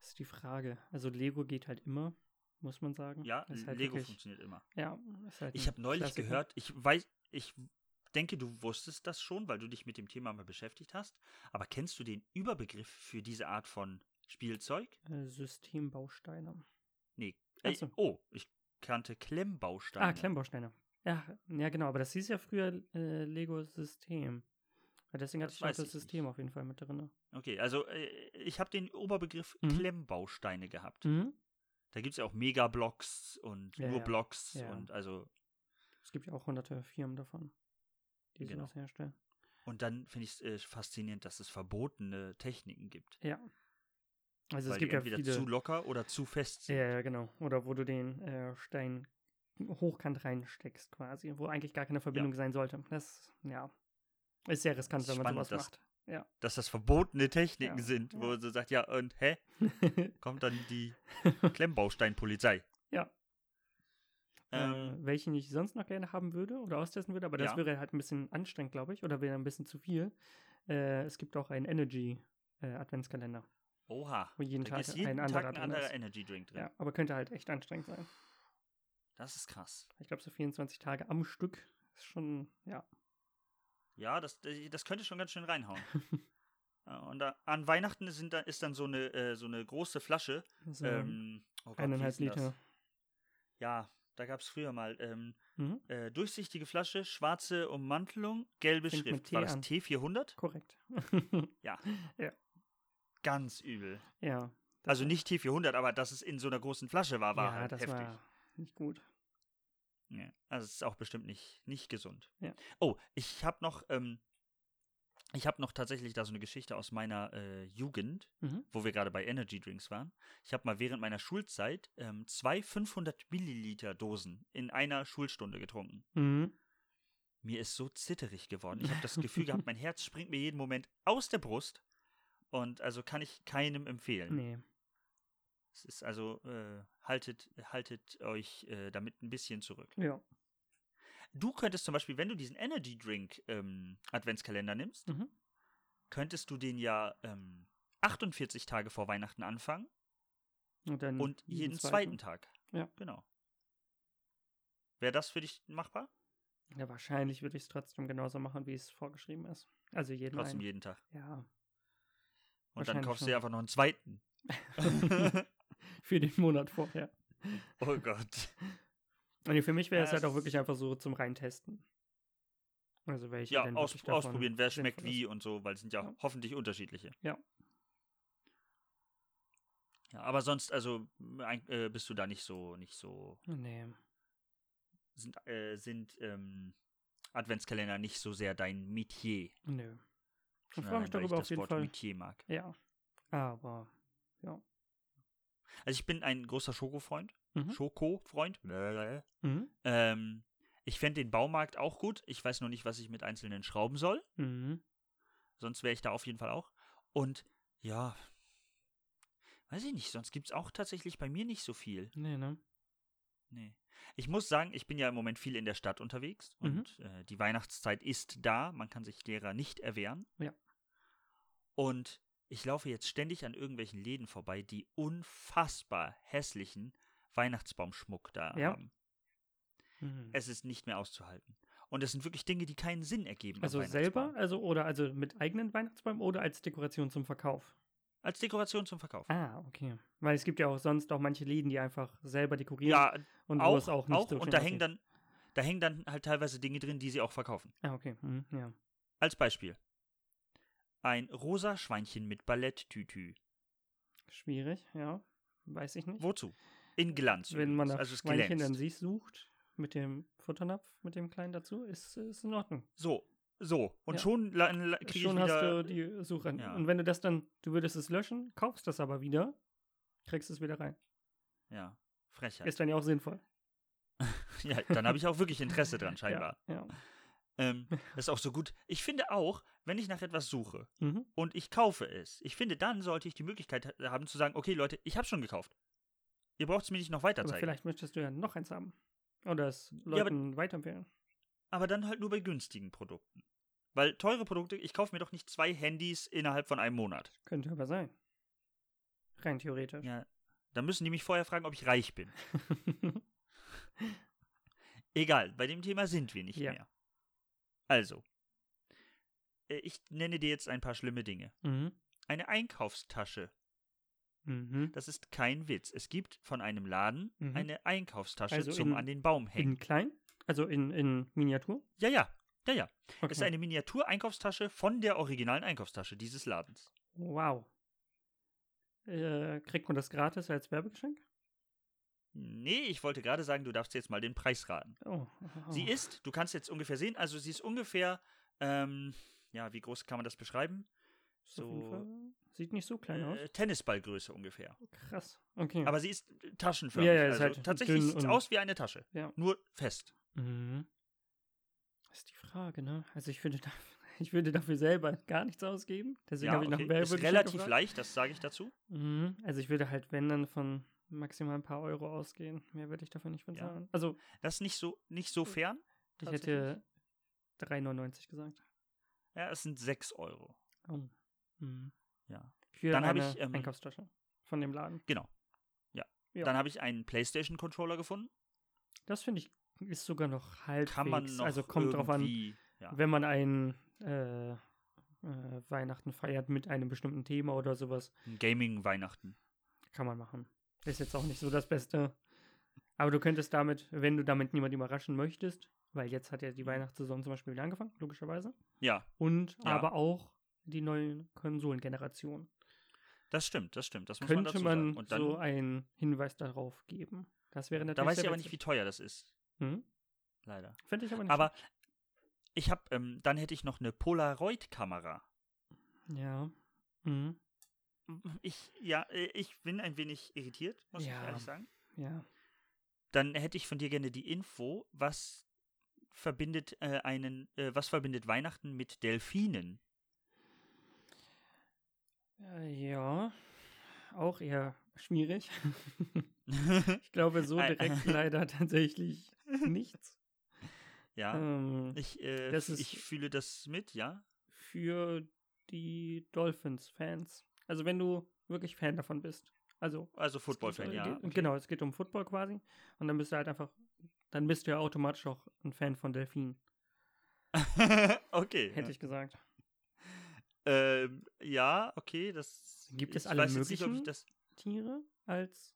Das ist die Frage. Also Lego geht halt immer, muss man sagen. Ja, Ist halt Lego wirklich- funktioniert immer. Ja, ist halt Ich habe neulich Klassiker. gehört, ich weiß, ich denke, du wusstest das schon, weil du dich mit dem Thema mal beschäftigt hast. Aber kennst du den Überbegriff für diese Art von Spielzeug? Äh, Systembausteine. Nee. Äh, so. oh, ich kannte Klemmbausteine. Ah, Klemmbausteine. Ja, ja, genau, aber das hieß ja früher äh, Lego-System. Ja, Deswegen hatte Das ich auch das System nicht. auf jeden Fall mit drin. Okay, also äh, ich habe den Oberbegriff Mhm. Klemmbausteine gehabt. Mhm. Da gibt es ja auch Megablocks und Ja, nur ja. Blocks Ja. und also Es gibt ja auch hunderte Firmen davon, die Genau. sowas herstellen. und dann finde ich es äh, faszinierend, dass es verbotene Techniken gibt. Ja. Also weil es gibt ja entweder viele. zu locker oder zu fest sind. Ja, ja, genau. Oder wo du den äh, Stein hochkant reinsteckst quasi, wo eigentlich gar keine Verbindung sein sollte. Das, ja, ist sehr riskant, Das wenn man sowas macht. Ja. Dass das verbotene Techniken Ja, sind, wo ja. sie sagt, ja, und hä? [laughs] Kommt dann die [laughs] Klemmbausteinpolizei. Ja. Ähm, äh, welchen ich sonst noch gerne haben würde oder austesten würde, aber das Ja. wäre halt ein bisschen anstrengend, glaube ich, oder wäre ein bisschen zu viel. Äh, es gibt auch einen Energy äh, Adventskalender, oha. wo jeden Da Tag ist ein jeden anderer Tag ein drin anderer ist. Energy Drink drin. Ja, aber könnte halt echt anstrengend sein. Das ist krass. Ich glaube, so 24 Tage am Stück ist schon, ja. Ja, das, das könnte schon ganz schön reinhauen. [laughs] Und da, an Weihnachten sind da, ist dann so eine, äh, so eine große Flasche. So Ähm, oh Gott, eineinhalb denn das? Liter. Ja, da gab es früher mal ähm, Mhm. äh, durchsichtige Flasche, schwarze Ummantelung, gelbe Fängt Schrift. War das an. T400? Korrekt. [laughs] Ja. Ja. Ganz übel. ja. Also nicht T400, aber dass es in so einer großen Flasche war, war ja, halt das heftig. war nicht gut. Ja, also es ist auch bestimmt nicht, nicht gesund. Ja. Oh, ich habe noch, ähm, Ich habe noch tatsächlich da so eine Geschichte aus meiner äh, Jugend, mhm. wo wir gerade bei Energy Drinks waren. Ich habe mal während meiner Schulzeit ähm, zwei 500 Milliliter Dosen in einer Schulstunde getrunken. Mhm. Mir ist so zitterig geworden. Ich habe das Gefühl [laughs] gehabt, mein Herz springt mir jeden Moment aus der Brust. Und also kann ich keinem empfehlen. Nee. Es ist also, äh, haltet, haltet euch äh, damit ein bisschen zurück. Ja. Du könntest zum Beispiel, wenn du diesen Energy Drink ähm, Adventskalender nimmst, mhm. könntest du den ja ähm, 48 Tage vor Weihnachten anfangen. Und, und jeden zweiten. zweiten Tag. Ja. Genau. Wäre das für dich machbar? Ja, wahrscheinlich würde ich es trotzdem genauso machen, wie es vorgeschrieben ist. Also jeden Trotzdem einen. jeden Tag. Ja. Und dann kaufst du dir einfach noch einen zweiten. [laughs] [laughs] für den Monat vorher. Oh Gott. Und für mich wäre es halt auch wirklich einfach so zum Reintesten. Also welche ja, aus, ausprobieren, wer schmeckt wie und so, weil es sind ja, ja, hoffentlich unterschiedliche. Ja. Ja, aber sonst, also äh, bist du da nicht so, nicht so. Nee. Sind, äh, sind ähm, Adventskalender nicht so sehr dein Metier? Nö. Ich freue mich darüber auf jeden Fall. Metier mag. Ja. Aber, ja. Also ich bin ein großer Schokofreund. Mhm. Schoko-Freund. Mhm. Ähm, ich fände den Baumarkt auch gut. Ich weiß nur nicht, was ich mit einzelnen schrauben soll. Mhm. Sonst wäre ich da auf jeden Fall auch. Und ja, weiß ich nicht, sonst gibt es auch tatsächlich bei mir nicht so viel. Nee, ne? Nee. Ich muss sagen, ich bin ja im Moment viel in der Stadt unterwegs mhm. und äh, die Weihnachtszeit ist da. Man kann sich derer nicht erwehren. Ja. Und ich laufe jetzt ständig an irgendwelchen Läden vorbei, die unfassbar hässlichen Weihnachtsbaumschmuck da ja. haben. Mhm. Es ist nicht mehr auszuhalten. Und es sind wirklich Dinge, die keinen Sinn ergeben. Also selber, also oder also mit eigenen Weihnachtsbäumen oder als Dekoration zum Verkauf? Als Dekoration zum Verkauf. Ah, okay. Weil es gibt ja auch sonst auch manche Läden, die einfach selber dekorieren. Ja, und auch, wo es auch nicht auch so und da hängen dann da hängen dann halt teilweise Dinge drin, die sie auch verkaufen. Ah, okay. Mhm, ja. Als Beispiel. Ein rosa Schweinchen mit Balletttütü. Schwierig, ja. Weiß ich nicht. Wozu? In Glanz. Wenn man nach also Schweinchen an sich sucht, mit dem Futternapf, mit dem kleinen dazu, ist es in Ordnung. So, so. Und Ja. schon kriege Schon hast du die Suche. Ja. Und wenn du das dann, du würdest es löschen, kaufst das aber wieder, kriegst es wieder rein. ja, Frechheit. Ist dann ja auch sinnvoll. [laughs] ja, dann habe ich auch wirklich Interesse dran, [laughs] scheinbar. Ja. ja. Ähm, [laughs] das ist auch so gut. Ich finde auch, wenn ich nach etwas suche Mhm. und ich kaufe es, ich finde, dann sollte ich die Möglichkeit ha- haben zu sagen, okay, Leute, ich habe schon gekauft. Ihr braucht es mir nicht noch weiter Aber zeigen. vielleicht möchtest du ja noch eins haben. Oder es aber- Leuten weiterempfehlen. Aber dann halt nur bei günstigen Produkten. Weil teure Produkte, ich kaufe mir doch nicht zwei Handys innerhalb von einem Monat. Könnte aber sein. Rein theoretisch. Ja. Da müssen die mich vorher fragen, ob ich reich bin. [laughs] Egal, bei dem Thema sind wir nicht Ja. mehr. Also, äh, ich nenne dir jetzt ein paar schlimme Dinge. mhm. Eine Einkaufstasche. Mhm. Das ist kein Witz. Es gibt von einem Laden Mhm. eine Einkaufstasche Also zum in- an den Baum hängen. In klein? Also in, in Miniatur? Ja, ja, ja, ja. Okay. Es ist eine Miniatur-Einkaufstasche von der originalen Einkaufstasche dieses Ladens. Wow. Äh, kriegt man das gratis als Werbegeschenk? Nee, ich wollte gerade sagen, du darfst jetzt mal den Preis raten. Oh. oh. Sie ist, du kannst jetzt ungefähr sehen, also sie ist ungefähr, ähm, ja, wie groß kann man das beschreiben? Ist So Sieht nicht so klein aus. äh, Tennisballgröße ungefähr. Krass. Okay. Aber sie ist äh, taschenförmig. Ja, ja, ist also halt tatsächlich sieht es aus wie eine Tasche. Ja. Nur fest. Mhm. Das ist die Frage, ne? Also ich würde, da, [laughs] ich würde dafür selber gar nichts ausgeben. Deswegen Ja, habe ich nach okay. dem Ist Werbegeschenk relativ gefragt. leicht, das sage ich dazu. Mhm. Also ich würde halt, wenn dann von maximal ein paar Euro ausgehen. Mehr würde ich dafür nicht bezahlen. Also Das ist nicht so, nicht so fern. ich hätte 3,99 gesagt. Ja, es sind 6 Euro. Oh. Mhm. Ja. Für Dann hab eine ich, ähm, Einkaufstasche von dem Laden. Genau. Ja. Ja. Dann habe ich einen PlayStation-Controller gefunden. Das finde ich ist sogar noch halbwegs. Kann man noch also kommt drauf an, Ja. wenn man ein äh, äh, Weihnachten feiert mit einem bestimmten Thema oder sowas, Gaming-Weihnachten. kann man machen. Ist jetzt auch nicht so das Beste. Aber du könntest damit, wenn du damit niemand überraschen möchtest, weil jetzt hat ja die Weihnachtssaison zum Beispiel wieder angefangen, logischerweise. Ja, Und Ja. aber auch die neuen Konsolengenerationen. das stimmt, das stimmt. Das muss Könnte man man dann, so einen Hinweis darauf geben. Das wäre natürlich da weiß ich aber nicht, wie teuer das ist. Hm? Leider. Finde ich aber nicht. Aber ich habe, ähm, dann hätte ich noch eine Polaroid-Kamera. Ja. Mhm. [laughs] Ich, ja, äh, ich bin ein wenig irritiert, muss Ja. ich ehrlich sagen. Ja. Dann hätte ich von dir gerne die Info, was verbindet äh, einen, äh, was verbindet Weihnachten mit Delfinen? Äh, Ja. Auch eher schwierig. [laughs] ich glaube, so Ein- direkt [laughs] leider tatsächlich nichts. ja, Ähm, ich, äh, ich fühle das mit, ja. für die Dolphins-Fans. Also wenn du wirklich Fan davon bist. Also Also Football-Fan, ja. okay. Genau, es geht um Football quasi. Und dann bist du halt einfach, dann bist du ja automatisch auch ein Fan von Delfinen, [laughs] okay. hätte ja. ich gesagt. Ähm, ja, okay, das. Gibt es alle jetzt nicht, ob ich möglichen? das. Tiere als.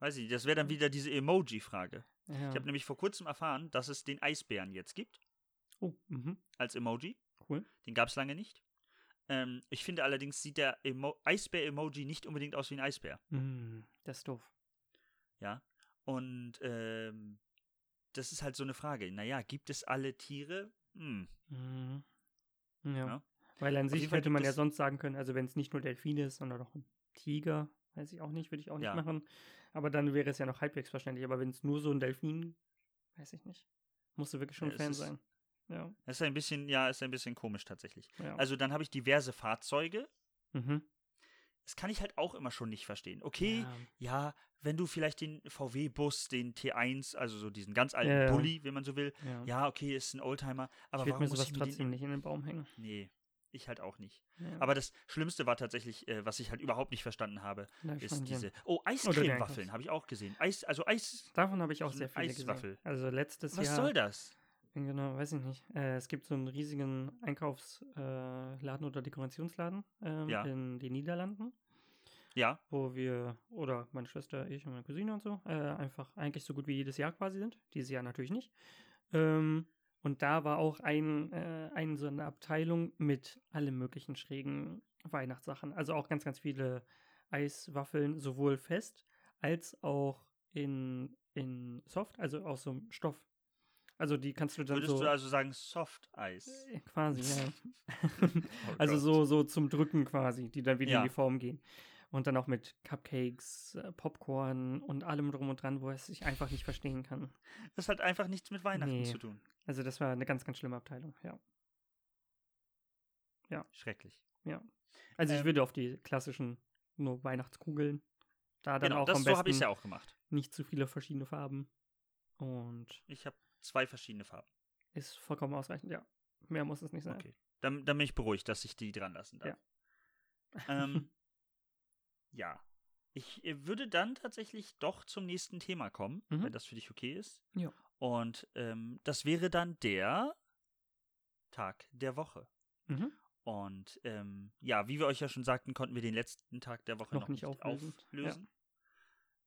Weiß ich, nicht, das wäre dann wieder diese Emoji-Frage. Ja. Ich habe nämlich vor kurzem erfahren, dass es den Eisbären jetzt gibt, oh, mhm, als Emoji. cool. Den gab es lange nicht. Ähm, ich finde allerdings, sieht der Emo Eisbär-Emoji nicht unbedingt aus wie ein Eisbär. Mm, das ist doof. Ja. Und ähm, das ist halt so eine Frage. Naja, gibt es alle Tiere? Hm. Mhm. Ja. Ja. Weil an Auf sich hätte man ja sonst sagen können, also wenn es nicht nur Delfine ist, sondern auch ein Tiger, weiß ich auch nicht, würde ich auch nicht Ja. machen. Aber dann wäre es ja noch halbwegs verständlich. Aber wenn es nur so ein Delfin, weiß ich nicht. Musst du wirklich schon Ja, Fan sein. Ja. Das ist ein bisschen, ja, ist ein bisschen komisch tatsächlich. ja. Also dann habe ich diverse Fahrzeuge. mhm. Das kann ich halt auch immer schon nicht verstehen. Okay, Ja. ja, wenn du vielleicht den VW-Bus, den T1, also so diesen ganz alten Ja. Bulli, wenn man so will, Ja. okay, ist ein Oldtimer, aber ich warum mir muss sowas ich mir trotzdem den... nicht in den Baum hängen. Nee, ich halt auch nicht. Aber das Schlimmste war tatsächlich, äh, was ich halt überhaupt nicht verstanden habe, Ja, ist diese... Oh, die Eiscremewaffeln habe ich auch gesehen. Eis, also Eis... Davon habe ich auch so sehr viele Eiswaffel. gesehen. Also letztes Was Jahr. soll das? Genau, weiß ich nicht. Äh, es gibt so einen riesigen Einkaufsladen äh, oder Dekorationsladen ähm, Ja. in den Niederlanden, Ja, wo wir, oder meine Schwester, ich und meine Cousine und so, äh, einfach eigentlich so gut wie jedes Jahr quasi sind. Dieses Jahr natürlich nicht. Ähm, und da war auch ein, äh, ein, so eine Abteilung mit allen möglichen schrägen Weihnachtssachen. Also auch ganz, ganz viele Eiswaffeln, sowohl fest als auch in, in Soft, also aus so einem Stoff. Also die kannst du dann würdest so du also sagen Soft-Eis? äh, quasi, ja. [laughs] [laughs] Oh also so, so zum Drücken quasi, die dann wieder Ja. in die Form gehen. Und dann auch mit Cupcakes, äh, Popcorn und allem drum und dran, wo es sich einfach nicht verstehen kann. Das hat einfach nichts mit Weihnachten Nee. zu tun. Also das war eine ganz, ganz schlimme Abteilung, ja. Schrecklich. Also ich Ähm, würde auf die klassischen nur Weihnachtskugeln. Da dann Genau, auch das am so habe ich besten ja auch gemacht. nicht zu viele verschiedene Farben. Und Ich habe zwei verschiedene Farben. ist vollkommen ausreichend, ja. Mehr muss es nicht sein. Okay. Dann, dann bin ich beruhigt, dass ich die dran lassen darf. [laughs] Ähm, [laughs] ja. Ich äh, würde dann tatsächlich doch zum nächsten Thema kommen, Mhm. wenn das für dich okay ist. Ja. Und ähm, das wäre dann der Tag der Woche. Mhm. Und ähm, ja, wie wir euch ja schon sagten, konnten wir den letzten Tag der Woche Noch noch, nicht auflösen. auflösen.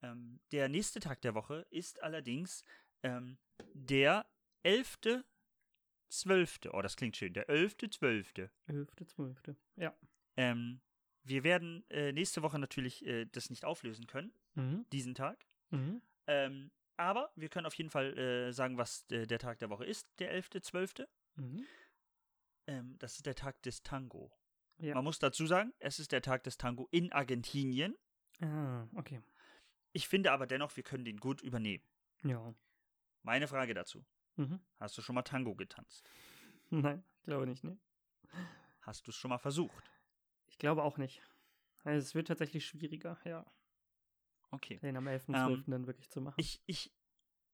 Ähm, der nächste Tag der Woche ist allerdings ähm, der 11.12. Oh, das klingt schön. Der 11.12. 11.12. Ja. Ähm, wir werden äh, nächste Woche natürlich äh, das nicht auflösen können, Mhm. diesen Tag. Mhm. Ähm, aber wir können auf jeden Fall äh, sagen, was äh, der Tag der Woche ist, der 11.12. Mhm. Ähm, das ist der Tag des Tango. Ja. Man muss dazu sagen, es ist der Tag des Tango in Argentinien. Ah, okay. Ich finde aber dennoch, wir können den gut übernehmen. Ja. Meine Frage dazu. Mhm. Hast du schon mal Tango getanzt? [laughs] Nein, ich glaube nicht, ne? Hast du es schon mal versucht? Ich glaube auch nicht. Also es wird tatsächlich schwieriger, ja, Okay. den am 11.12. Ähm, dann wirklich zu machen. Ich, ich,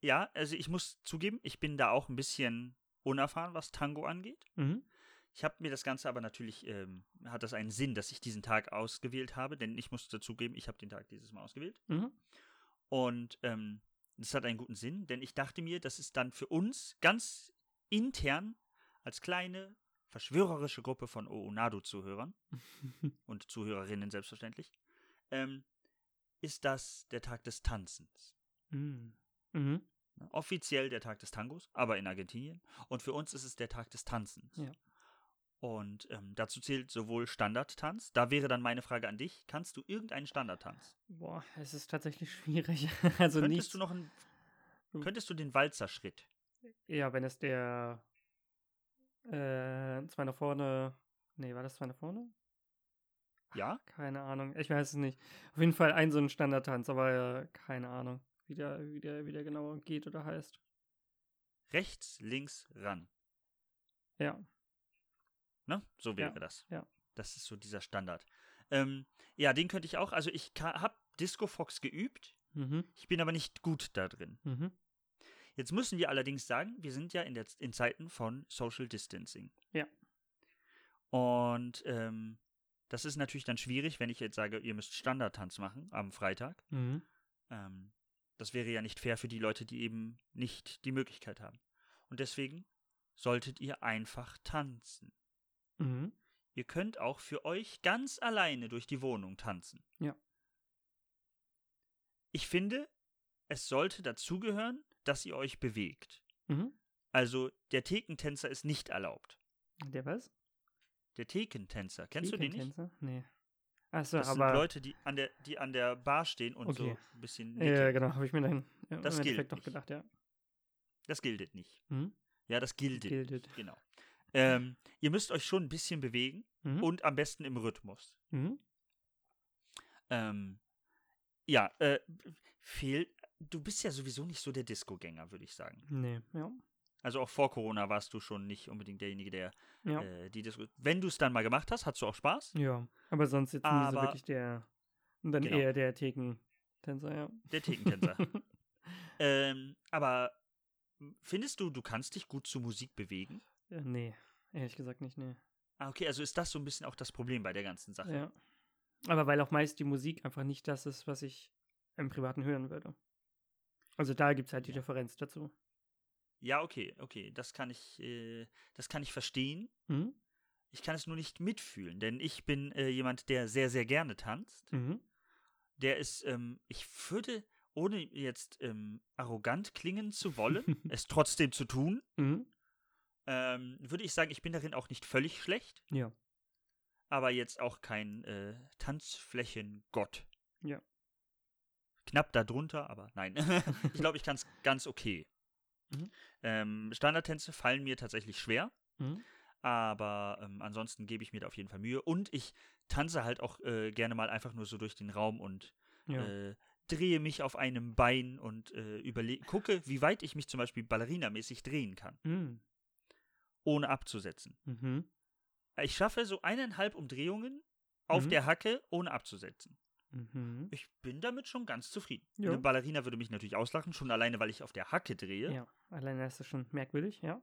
ja, also ich muss zugeben, ich bin da auch ein bisschen unerfahren, was Tango angeht. mhm. Ich habe mir das Ganze aber natürlich, ähm, hat das einen Sinn, dass ich diesen Tag ausgewählt habe, denn ich muss dazugeben, ich habe den Tag dieses Mal ausgewählt. Mhm. Und ähm, das hat einen guten Sinn, denn ich dachte mir, das ist dann für uns ganz intern als kleine verschwörerische Gruppe von Oonado-Zuhörern [laughs] und Zuhörerinnen selbstverständlich, ähm, ist das der Tag des Tanzens. mhm. Mhm. Offiziell der Tag des Tangos, aber in Argentinien. Und für uns ist es der Tag des Tanzens. Ja. Und ähm, dazu zählt sowohl Standardtanz. Da wäre dann meine Frage an dich: Kannst du irgendeinen Standardtanz? Boah, es ist tatsächlich schwierig. [laughs] also könntest nicht. du noch einen, könntest du den Walzerschritt? Ja, wenn es der Äh, zwei nach vorne. Nee, war das zwei nach vorne? Ja? Keine Ahnung. Ich weiß es nicht. Auf jeden Fall ein so ein Standardtanz, aber äh, keine Ahnung, wie der, wie, der, wie der genau geht oder heißt. Rechts, links, ran. Ja. Ne? So wäre Ja, das. ja. Das ist so dieser Standard. Ähm, ja, den könnte ich auch. Also ich habe Disco Fox geübt. Mhm. Ich bin aber nicht gut da drin. Mhm. Jetzt müssen wir allerdings sagen, wir sind ja in, der, in Zeiten von Social Distancing. Ja. Und ähm, das ist natürlich dann schwierig, wenn ich jetzt sage, ihr müsst Standardtanz machen am Freitag. Mhm. Ähm, das wäre ja nicht fair für die Leute, die eben nicht die Möglichkeit haben. Und deswegen solltet ihr einfach tanzen. Mhm. Ihr könnt auch für euch ganz alleine durch die Wohnung tanzen. Ja. Ich finde, es sollte dazugehören, dass ihr euch bewegt. Mhm. Also der Thekentänzer ist nicht erlaubt. Der was? Der Thekentänzer, kennst du den nicht? Nee. Achso, Das aber. sind Leute, die an der, die an der Bar stehen und so Okay. ein bisschen. ja, nicken. genau, habe ich mir dann im Das gilt Endeffekt nicht. gedacht, ja. Das gilt nicht. Mhm. Ja, das gilt. Genau. Ähm, ihr müsst euch schon ein bisschen bewegen Mhm. und am besten im Rhythmus. Mhm. Ähm, ja, äh, fehlt. Du bist ja sowieso nicht so der Disco-Gänger, würde ich sagen. Nee, ja. Also auch vor Corona warst du schon nicht unbedingt derjenige, der Ja. äh, die Disco. Wenn du es dann mal gemacht hast, hattest du auch Spaß. ja. Aber sonst jetzt nie so Aber- wirklich der. Und dann Genau. eher der Thekentänzer, ja. Der Thekentänzer. [laughs] ähm, aber findest du, du kannst dich gut zu Musik bewegen? Ja, nee, ehrlich gesagt nicht, nee. Ah, okay, also ist das so ein bisschen auch das Problem bei der ganzen Sache. Ja. Aber weil auch meist die Musik einfach nicht das ist, was ich im Privaten hören würde. Also da gibt es halt die Ja. Differenz dazu. Ja, okay, okay, das kann ich, äh, das kann ich verstehen. Mhm. Ich kann es nur nicht mitfühlen, denn ich bin äh, jemand, der sehr, sehr gerne tanzt. Mhm. Der ist, ähm, ich würde, ohne jetzt ähm, arrogant klingen zu wollen, [laughs] es trotzdem zu tun, Mhm. Ähm, würde ich sagen, ich bin darin auch nicht völlig schlecht, Ja. aber jetzt auch kein äh, Tanzflächengott. Ja. Knapp darunter, aber nein. [laughs] ich glaube, ich kann es ganz okay. Mhm. Ähm, Standardtänze fallen mir tatsächlich schwer. Mhm. Aber ähm, ansonsten gebe ich mir da auf jeden Fall Mühe. Und ich tanze halt auch äh, gerne mal einfach nur so durch den Raum und Ja. äh, drehe mich auf einem Bein und äh, überle gucke, wie weit ich mich zum Beispiel ballerinamäßig drehen kann, Mhm. Ohne abzusetzen. Mhm. Ich schaffe so eineinhalb Umdrehungen auf Mhm. der Hacke, ohne abzusetzen. Mhm. Ich bin damit schon ganz zufrieden. Ja. Eine Ballerina würde mich natürlich auslachen, schon alleine, weil ich auf der Hacke drehe. Ja. Alleine ist das schon merkwürdig, ja.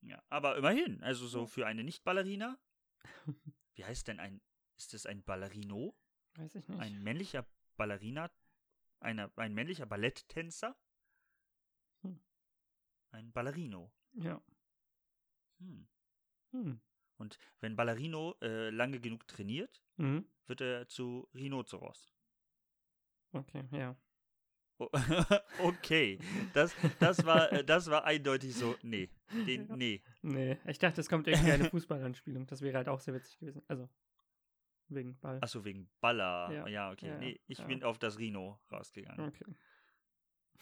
Ja, aber immerhin, also so für eine Nicht-Ballerina. [laughs] Wie heißt denn ein, ist das ein Ballerino? Weiß ich nicht. Ein männlicher Ballerina, einer, ein männlicher Balletttänzer? Hm. Ein Ballerino. Ja. Hm. Hm. Und wenn Ballerino äh, lange genug trainiert, Mhm. wird er zu Rhinoceros. Okay, ja. O- [laughs] okay, das, das, war, äh, das war eindeutig so, nee, den, nee. Nee, ich dachte, es kommt irgendwie eine Fußballanspielung. Das wäre halt auch sehr witzig gewesen. Also, wegen Ball. Achso, wegen Baller. Ja. Ja, okay. Ja, nee, ich ja. bin auf das Rhino rausgegangen. Okay.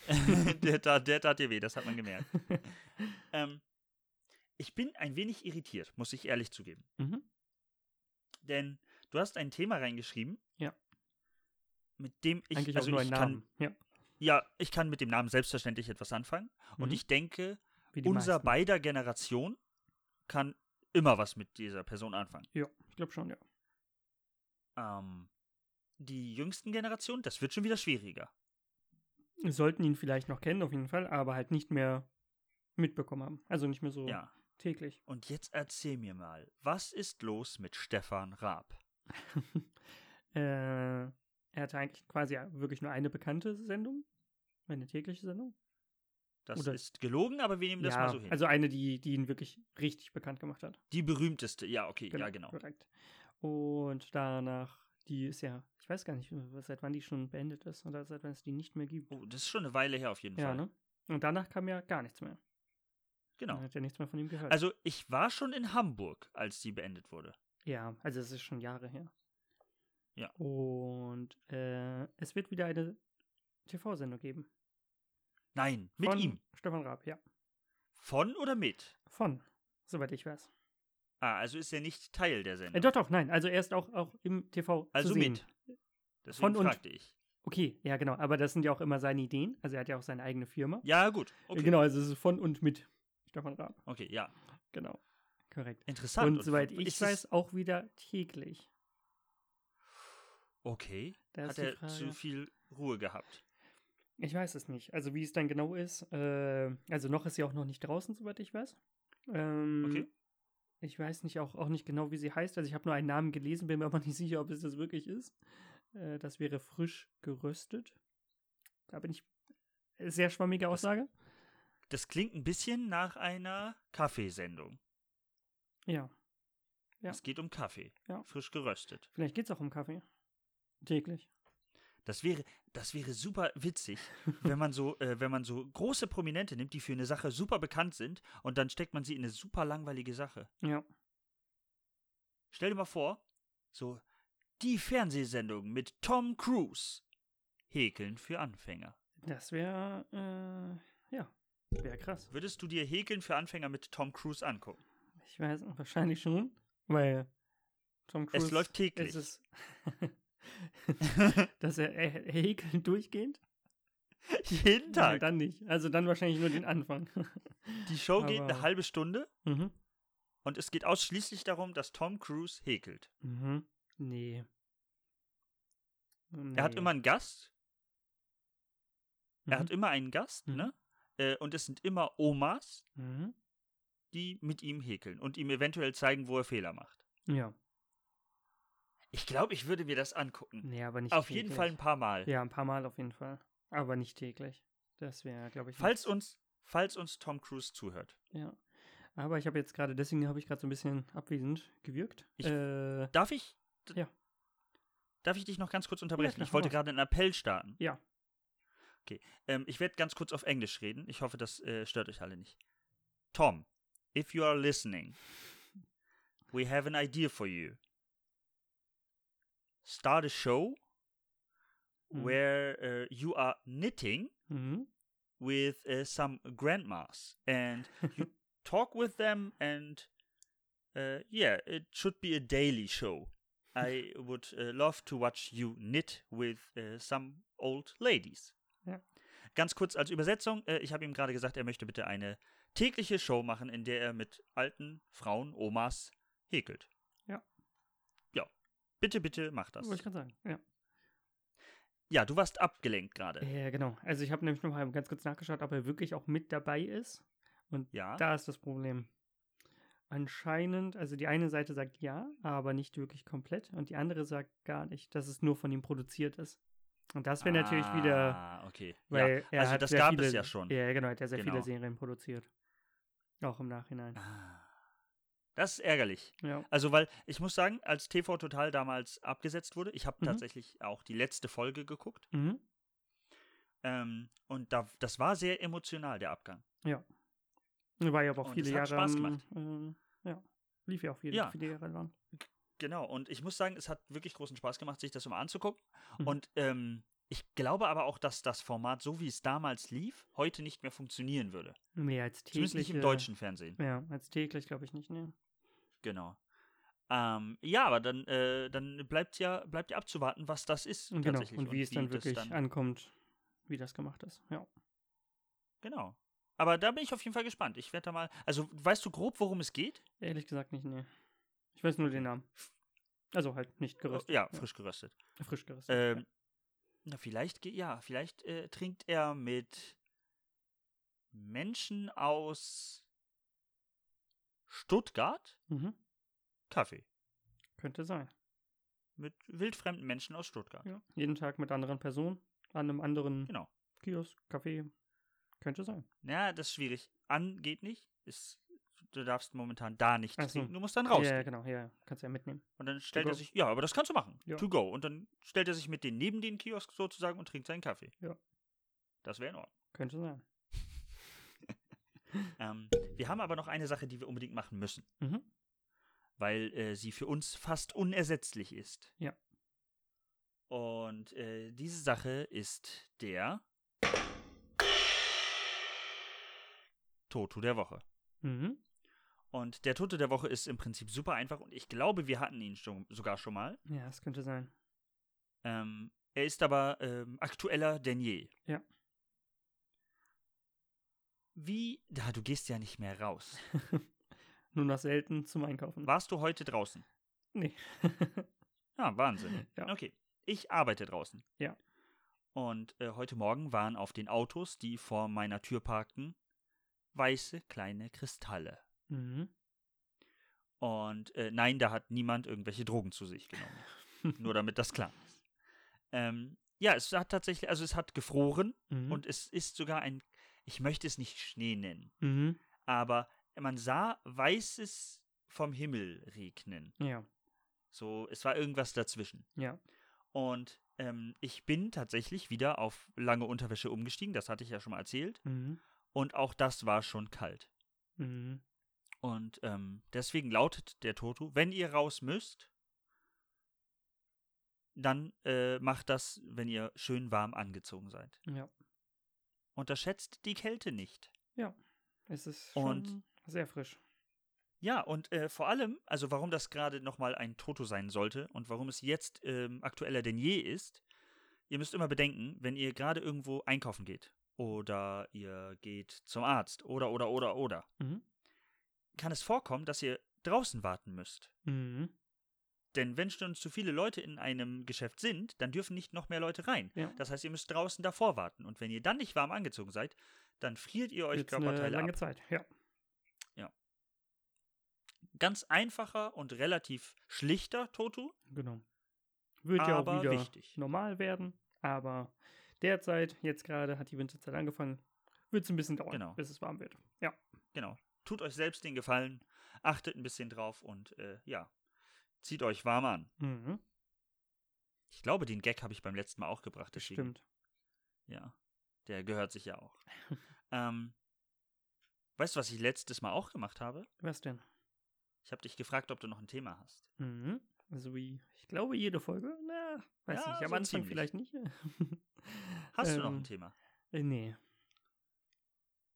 [laughs] der, tat, der tat dir weh, das hat man gemerkt. [laughs] ähm, ich bin ein wenig irritiert, muss ich ehrlich zugeben. mhm. Denn du hast ein Thema reingeschrieben. Ja. Mit dem ich, Eigentlich also auch nur ich ein kann, Namen. Ja. ja, ich kann mit dem Namen selbstverständlich etwas anfangen. Und Mhm. ich denke, unser meisten. beider Generation kann immer was mit dieser Person anfangen. Ja, ich glaube schon, ja. Ähm, die jüngsten Generationen, das wird schon wieder schwieriger. Wir sollten ihn vielleicht noch kennen, auf jeden Fall, aber halt nicht mehr mitbekommen haben. Also nicht mehr so Ja. Täglich. Und jetzt erzähl mir mal, was ist los mit Stefan Raab? [laughs] äh, er hatte eigentlich quasi wirklich nur eine bekannte Sendung. Eine tägliche Sendung. Das Oder- ist gelogen, aber wir nehmen das ja, mal so hin. also eine, die, die ihn wirklich richtig bekannt gemacht hat. die berühmteste, ja, okay, ja, genau. Korrekt. Und danach, die ist ja, ich weiß gar nicht, seit wann die schon beendet ist oder seit wann es die nicht mehr gibt. Oh, das ist schon eine Weile her auf jeden ja, Fall. ne? Und danach kam ja gar nichts mehr. Genau. Man hat ja nichts mehr von ihm gehört. Also ich war schon in Hamburg, als die beendet wurde. ja, also es ist schon Jahre her. Ja. Und äh, es wird wieder eine TV-Sendung geben. Nein, mit Von ihm. Stefan Raab, ja. Von oder mit? Von soweit ich weiß. Ah, also ist er nicht Teil der Sendung. Äh, doch, doch, nein. Also er ist auch, auch im TV also zu sehen. mit. Deswegen Von und- fragte ich. Okay, ja, genau. Aber das sind ja auch immer seine Ideen. Also er hat ja auch seine eigene Firma. Ja, gut. Okay. Genau, also es ist von und mit Stefan Raab. Okay, ja. Genau. Korrekt. Interessant. Und soweit ich es- weiß, auch wieder täglich. Okay. Da Hat er zu viel Ruhe gehabt? Ich weiß es nicht. Also wie es dann genau ist. Äh, also noch ist sie auch noch nicht draußen, soweit ich weiß. Ähm, Okay. Ich weiß nicht auch, auch nicht genau, wie sie heißt. Also ich habe nur einen Namen gelesen, bin mir aber [laughs] nicht sicher, ob es das wirklich ist. Äh, das wäre frisch geröstet. Da bin ich äh, sehr schwammige Aussage. Das klingt ein bisschen nach einer Kaffeesendung. Ja. Ja. Es geht um Kaffee. Ja. Frisch geröstet. Vielleicht geht es auch um Kaffee. Täglich. Das wäre, das wäre super witzig, [laughs] wenn man so, äh, wenn man so große Prominente nimmt, die für eine Sache super bekannt sind, und dann steckt man sie in eine super langweilige Sache. Ja. Stell dir mal vor, so die Fernsehsendung mit Tom Cruise. Häkeln für Anfänger. Das wäre, äh, wäre krass. Würdest du dir Häkeln für Anfänger mit Tom Cruise angucken? Ich weiß, wahrscheinlich schon, weil Tom Cruise. Es läuft täglich. Es [laughs] dass er, er, er häkelt durchgehend? Jeden Nein, Tag. dann nicht. Also dann wahrscheinlich nur den Anfang. Die Show geht Aber- eine halbe Stunde mhm. und es geht ausschließlich darum, dass Tom Cruise häkelt. Mhm. Nee. Er hat Nee. immer einen Gast. Er Mhm. hat immer einen Gast, Mhm. ne? Äh, und es sind immer Omas, Mhm. die mit ihm häkeln und ihm eventuell zeigen, wo er Fehler macht. Ja. Ich glaube, ich würde mir das angucken. Nee, aber nicht Auf täglich. jeden Fall ein paar Mal. Ja, ein paar Mal auf jeden Fall. Aber nicht täglich. Das wäre, glaube ich. Falls uns, falls uns Tom Cruise zuhört. Ja. Aber ich habe jetzt gerade, deswegen habe ich gerade so ein bisschen abwesend gewirkt. Ich- äh, Darf ich? Ja. Darf ich dich noch ganz kurz unterbrechen? klar, ich wollte gerade einen Appell starten. Ja. Okay. Ähm, ich werde ganz kurz auf Englisch reden. Ich hoffe, das äh, stört euch alle nicht. Tom, if you are listening, we have an idea for you. Start a show Mhm. where uh, you are knitting Mhm. with uh, some grandmas and you [laughs] talk with them and uh, yeah it should be a daily show i would uh, love to watch you knit with uh, some old ladies Ja. ganz kurz als übersetzung äh, ich habe ihm gerade gesagt er möchte bitte eine tägliche show machen in der er mit alten frauen omas häkelt Ja. ja bitte bitte mach das Wollte ich gerade sagen. Ja. ja du warst abgelenkt gerade Ja, genau. Also ich habe nämlich noch mal ganz kurz nachgeschaut, ob er wirklich auch mit dabei ist. Und ja da ist das Problem. Anscheinend, also die eine Seite sagt ja, aber nicht wirklich komplett. Und die andere sagt gar nicht, dass es nur von ihm produziert ist. Und das wäre natürlich wieder, ah, okay weil ja. er also hat das gab viele, es ja schon Ja, genau, er hat ja sehr Genau. viele Serien produziert. Auch im Nachhinein. Ah. Das ist ärgerlich. Ja. Also, weil ich muss sagen, als TV Total damals abgesetzt wurde, ich habe Mhm. tatsächlich auch die letzte Folge geguckt. Mhm. Ähm, und da, das war sehr emotional, der Abgang. War ja aber auch Und viele Jahre. Spaß gemacht. Äh, ja. Lief ja auch viele, Ja. viele Jahre lang. Genau, und ich muss sagen, es hat wirklich großen Spaß gemacht, sich das mal anzugucken. Mhm. Und ähm, ich glaube aber auch, dass das Format, so wie es damals lief, heute nicht mehr funktionieren würde. Mehr als Zumindest täglich. nicht im deutschen Fernsehen. Ja, als täglich glaube ich nicht, ne. Genau. Ähm, ja, aber dann, äh, dann bleibt ja, bleibt ja abzuwarten, was das ist. Und Genau, tatsächlich und wie es dann wirklich dann- ankommt, wie das gemacht ist. Ja. Genau. Aber da bin ich auf jeden Fall gespannt. Ich werde da mal. Also, weißt du grob, worum es geht? Ehrlich gesagt nicht, ne. Ich weiß nur den Namen. Also halt nicht geröstet. Ja, frisch geröstet. Frisch geröstet. Ähm, na, vielleicht, ja, vielleicht äh, trinkt er mit Menschen aus Stuttgart ja. Mhm. Kaffee. Könnte sein. Mit wildfremden Menschen aus Stuttgart. Ja. Jeden Tag mit anderen Personen, an einem anderen Genau. Kiosk, Café. Könnte sein. Ja, das ist schwierig. An geht nicht. Ist, du darfst momentan da nicht Ach so. trinken. Du musst dann rausgehen. ja, genau, ja. Kannst du ja mitnehmen. Und dann stellt go. er sich, ja, aber das kannst du machen. Ja. To go. Und dann stellt er sich mit denen neben den Kiosk sozusagen und trinkt seinen Kaffee. Ja. Das wäre in Ordnung. Könnte sein. [laughs] Ähm, wir haben aber noch eine Sache, die wir unbedingt machen müssen, Mhm. weil äh, sie für uns fast unersetzlich ist. Ja. Und äh, diese Sache ist der Toto der Woche. Mhm. Und der Tote der Woche ist im Prinzip super einfach und ich glaube, wir hatten ihn schon, sogar schon mal. Ja, das könnte sein. Ähm, er ist aber ähm, aktueller denn je. Ja. Wie, da, du gehst ja nicht mehr raus. [laughs] Nur noch selten zum Einkaufen. Warst du heute draußen? Nee. [laughs] ah, Wahnsinn. [laughs] Ja. Okay. Ich arbeite draußen. Ja. Und äh, heute Morgen waren auf den Autos, die vor meiner Tür parkten, weiße kleine Kristalle. Mhm. Und äh, nein, da hat niemand irgendwelche Drogen zu sich genommen. [laughs] Nur damit das klar ist. Ähm, ja, es hat tatsächlich, also es hat gefroren Mhm. und es ist sogar ein, ich möchte es nicht Schnee nennen, Mhm. aber man sah weißes vom Himmel regnen. Ja. So, es war irgendwas dazwischen. Ja. Und ähm, ich bin tatsächlich wieder auf lange Unterwäsche umgestiegen, das hatte ich ja schon mal erzählt. Mhm. Und auch das war schon kalt. Mhm. Und ähm, deswegen lautet der Toto, wenn ihr raus müsst, dann äh, macht das, wenn ihr schön warm angezogen seid. Ja. Unterschätzt die Kälte nicht. Es ist Und- schon sehr frisch. Ja, und äh, vor allem, also warum das gerade nochmal ein Toto sein sollte und warum es jetzt ähm, aktueller denn je ist, ihr müsst immer bedenken, wenn ihr gerade irgendwo einkaufen geht oder ihr geht zum Arzt oder oder oder oder, Mhm. Kann es vorkommen, dass ihr draußen warten müsst. Mhm. Denn wenn schon zu viele Leute in einem Geschäft sind, dann dürfen nicht noch mehr Leute rein. Ja. Das heißt, ihr müsst draußen davor warten. Und wenn ihr dann nicht warm angezogen seid, dann friert ihr euch Jetzt eine Körperteile lange ab. Zeit. Ja. Ganz einfacher und relativ schlichter Toto, Genau. Wird ja aber auch wieder wichtig. normal werden, aber derzeit, jetzt gerade hat die Winterzeit angefangen, wird es ein bisschen dauern, Genau. bis es warm wird. Ja. Genau. Tut euch selbst den Gefallen, achtet ein bisschen drauf und äh, ja, zieht euch warm an. Mhm. Ich glaube, den Gag habe ich beim letzten Mal auch gebracht. Deswegen, Stimmt. Ja, der gehört sich ja auch. [laughs] ähm, weißt du, was ich letztes Mal auch gemacht habe? Was denn? Ich habe dich gefragt, ob du noch ein Thema hast. Mhm. Also wie, ich glaube, jede Folge, na, weiß Ja, nicht, am so Anfang ziemlich. vielleicht nicht. [laughs] Hast du noch Ähm, ein Thema? Äh, nee.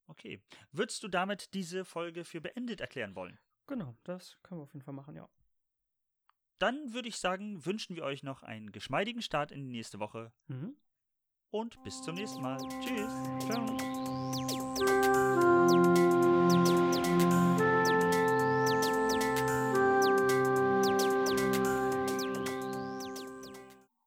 Okay. Würdest du damit diese Folge für beendet erklären wollen? Genau, das können wir auf jeden Fall machen, ja. Dann würde ich sagen, wünschen wir euch noch einen geschmeidigen Start in die nächste Woche Mhm. und bis zum nächsten Mal. Tschüss. Ciao.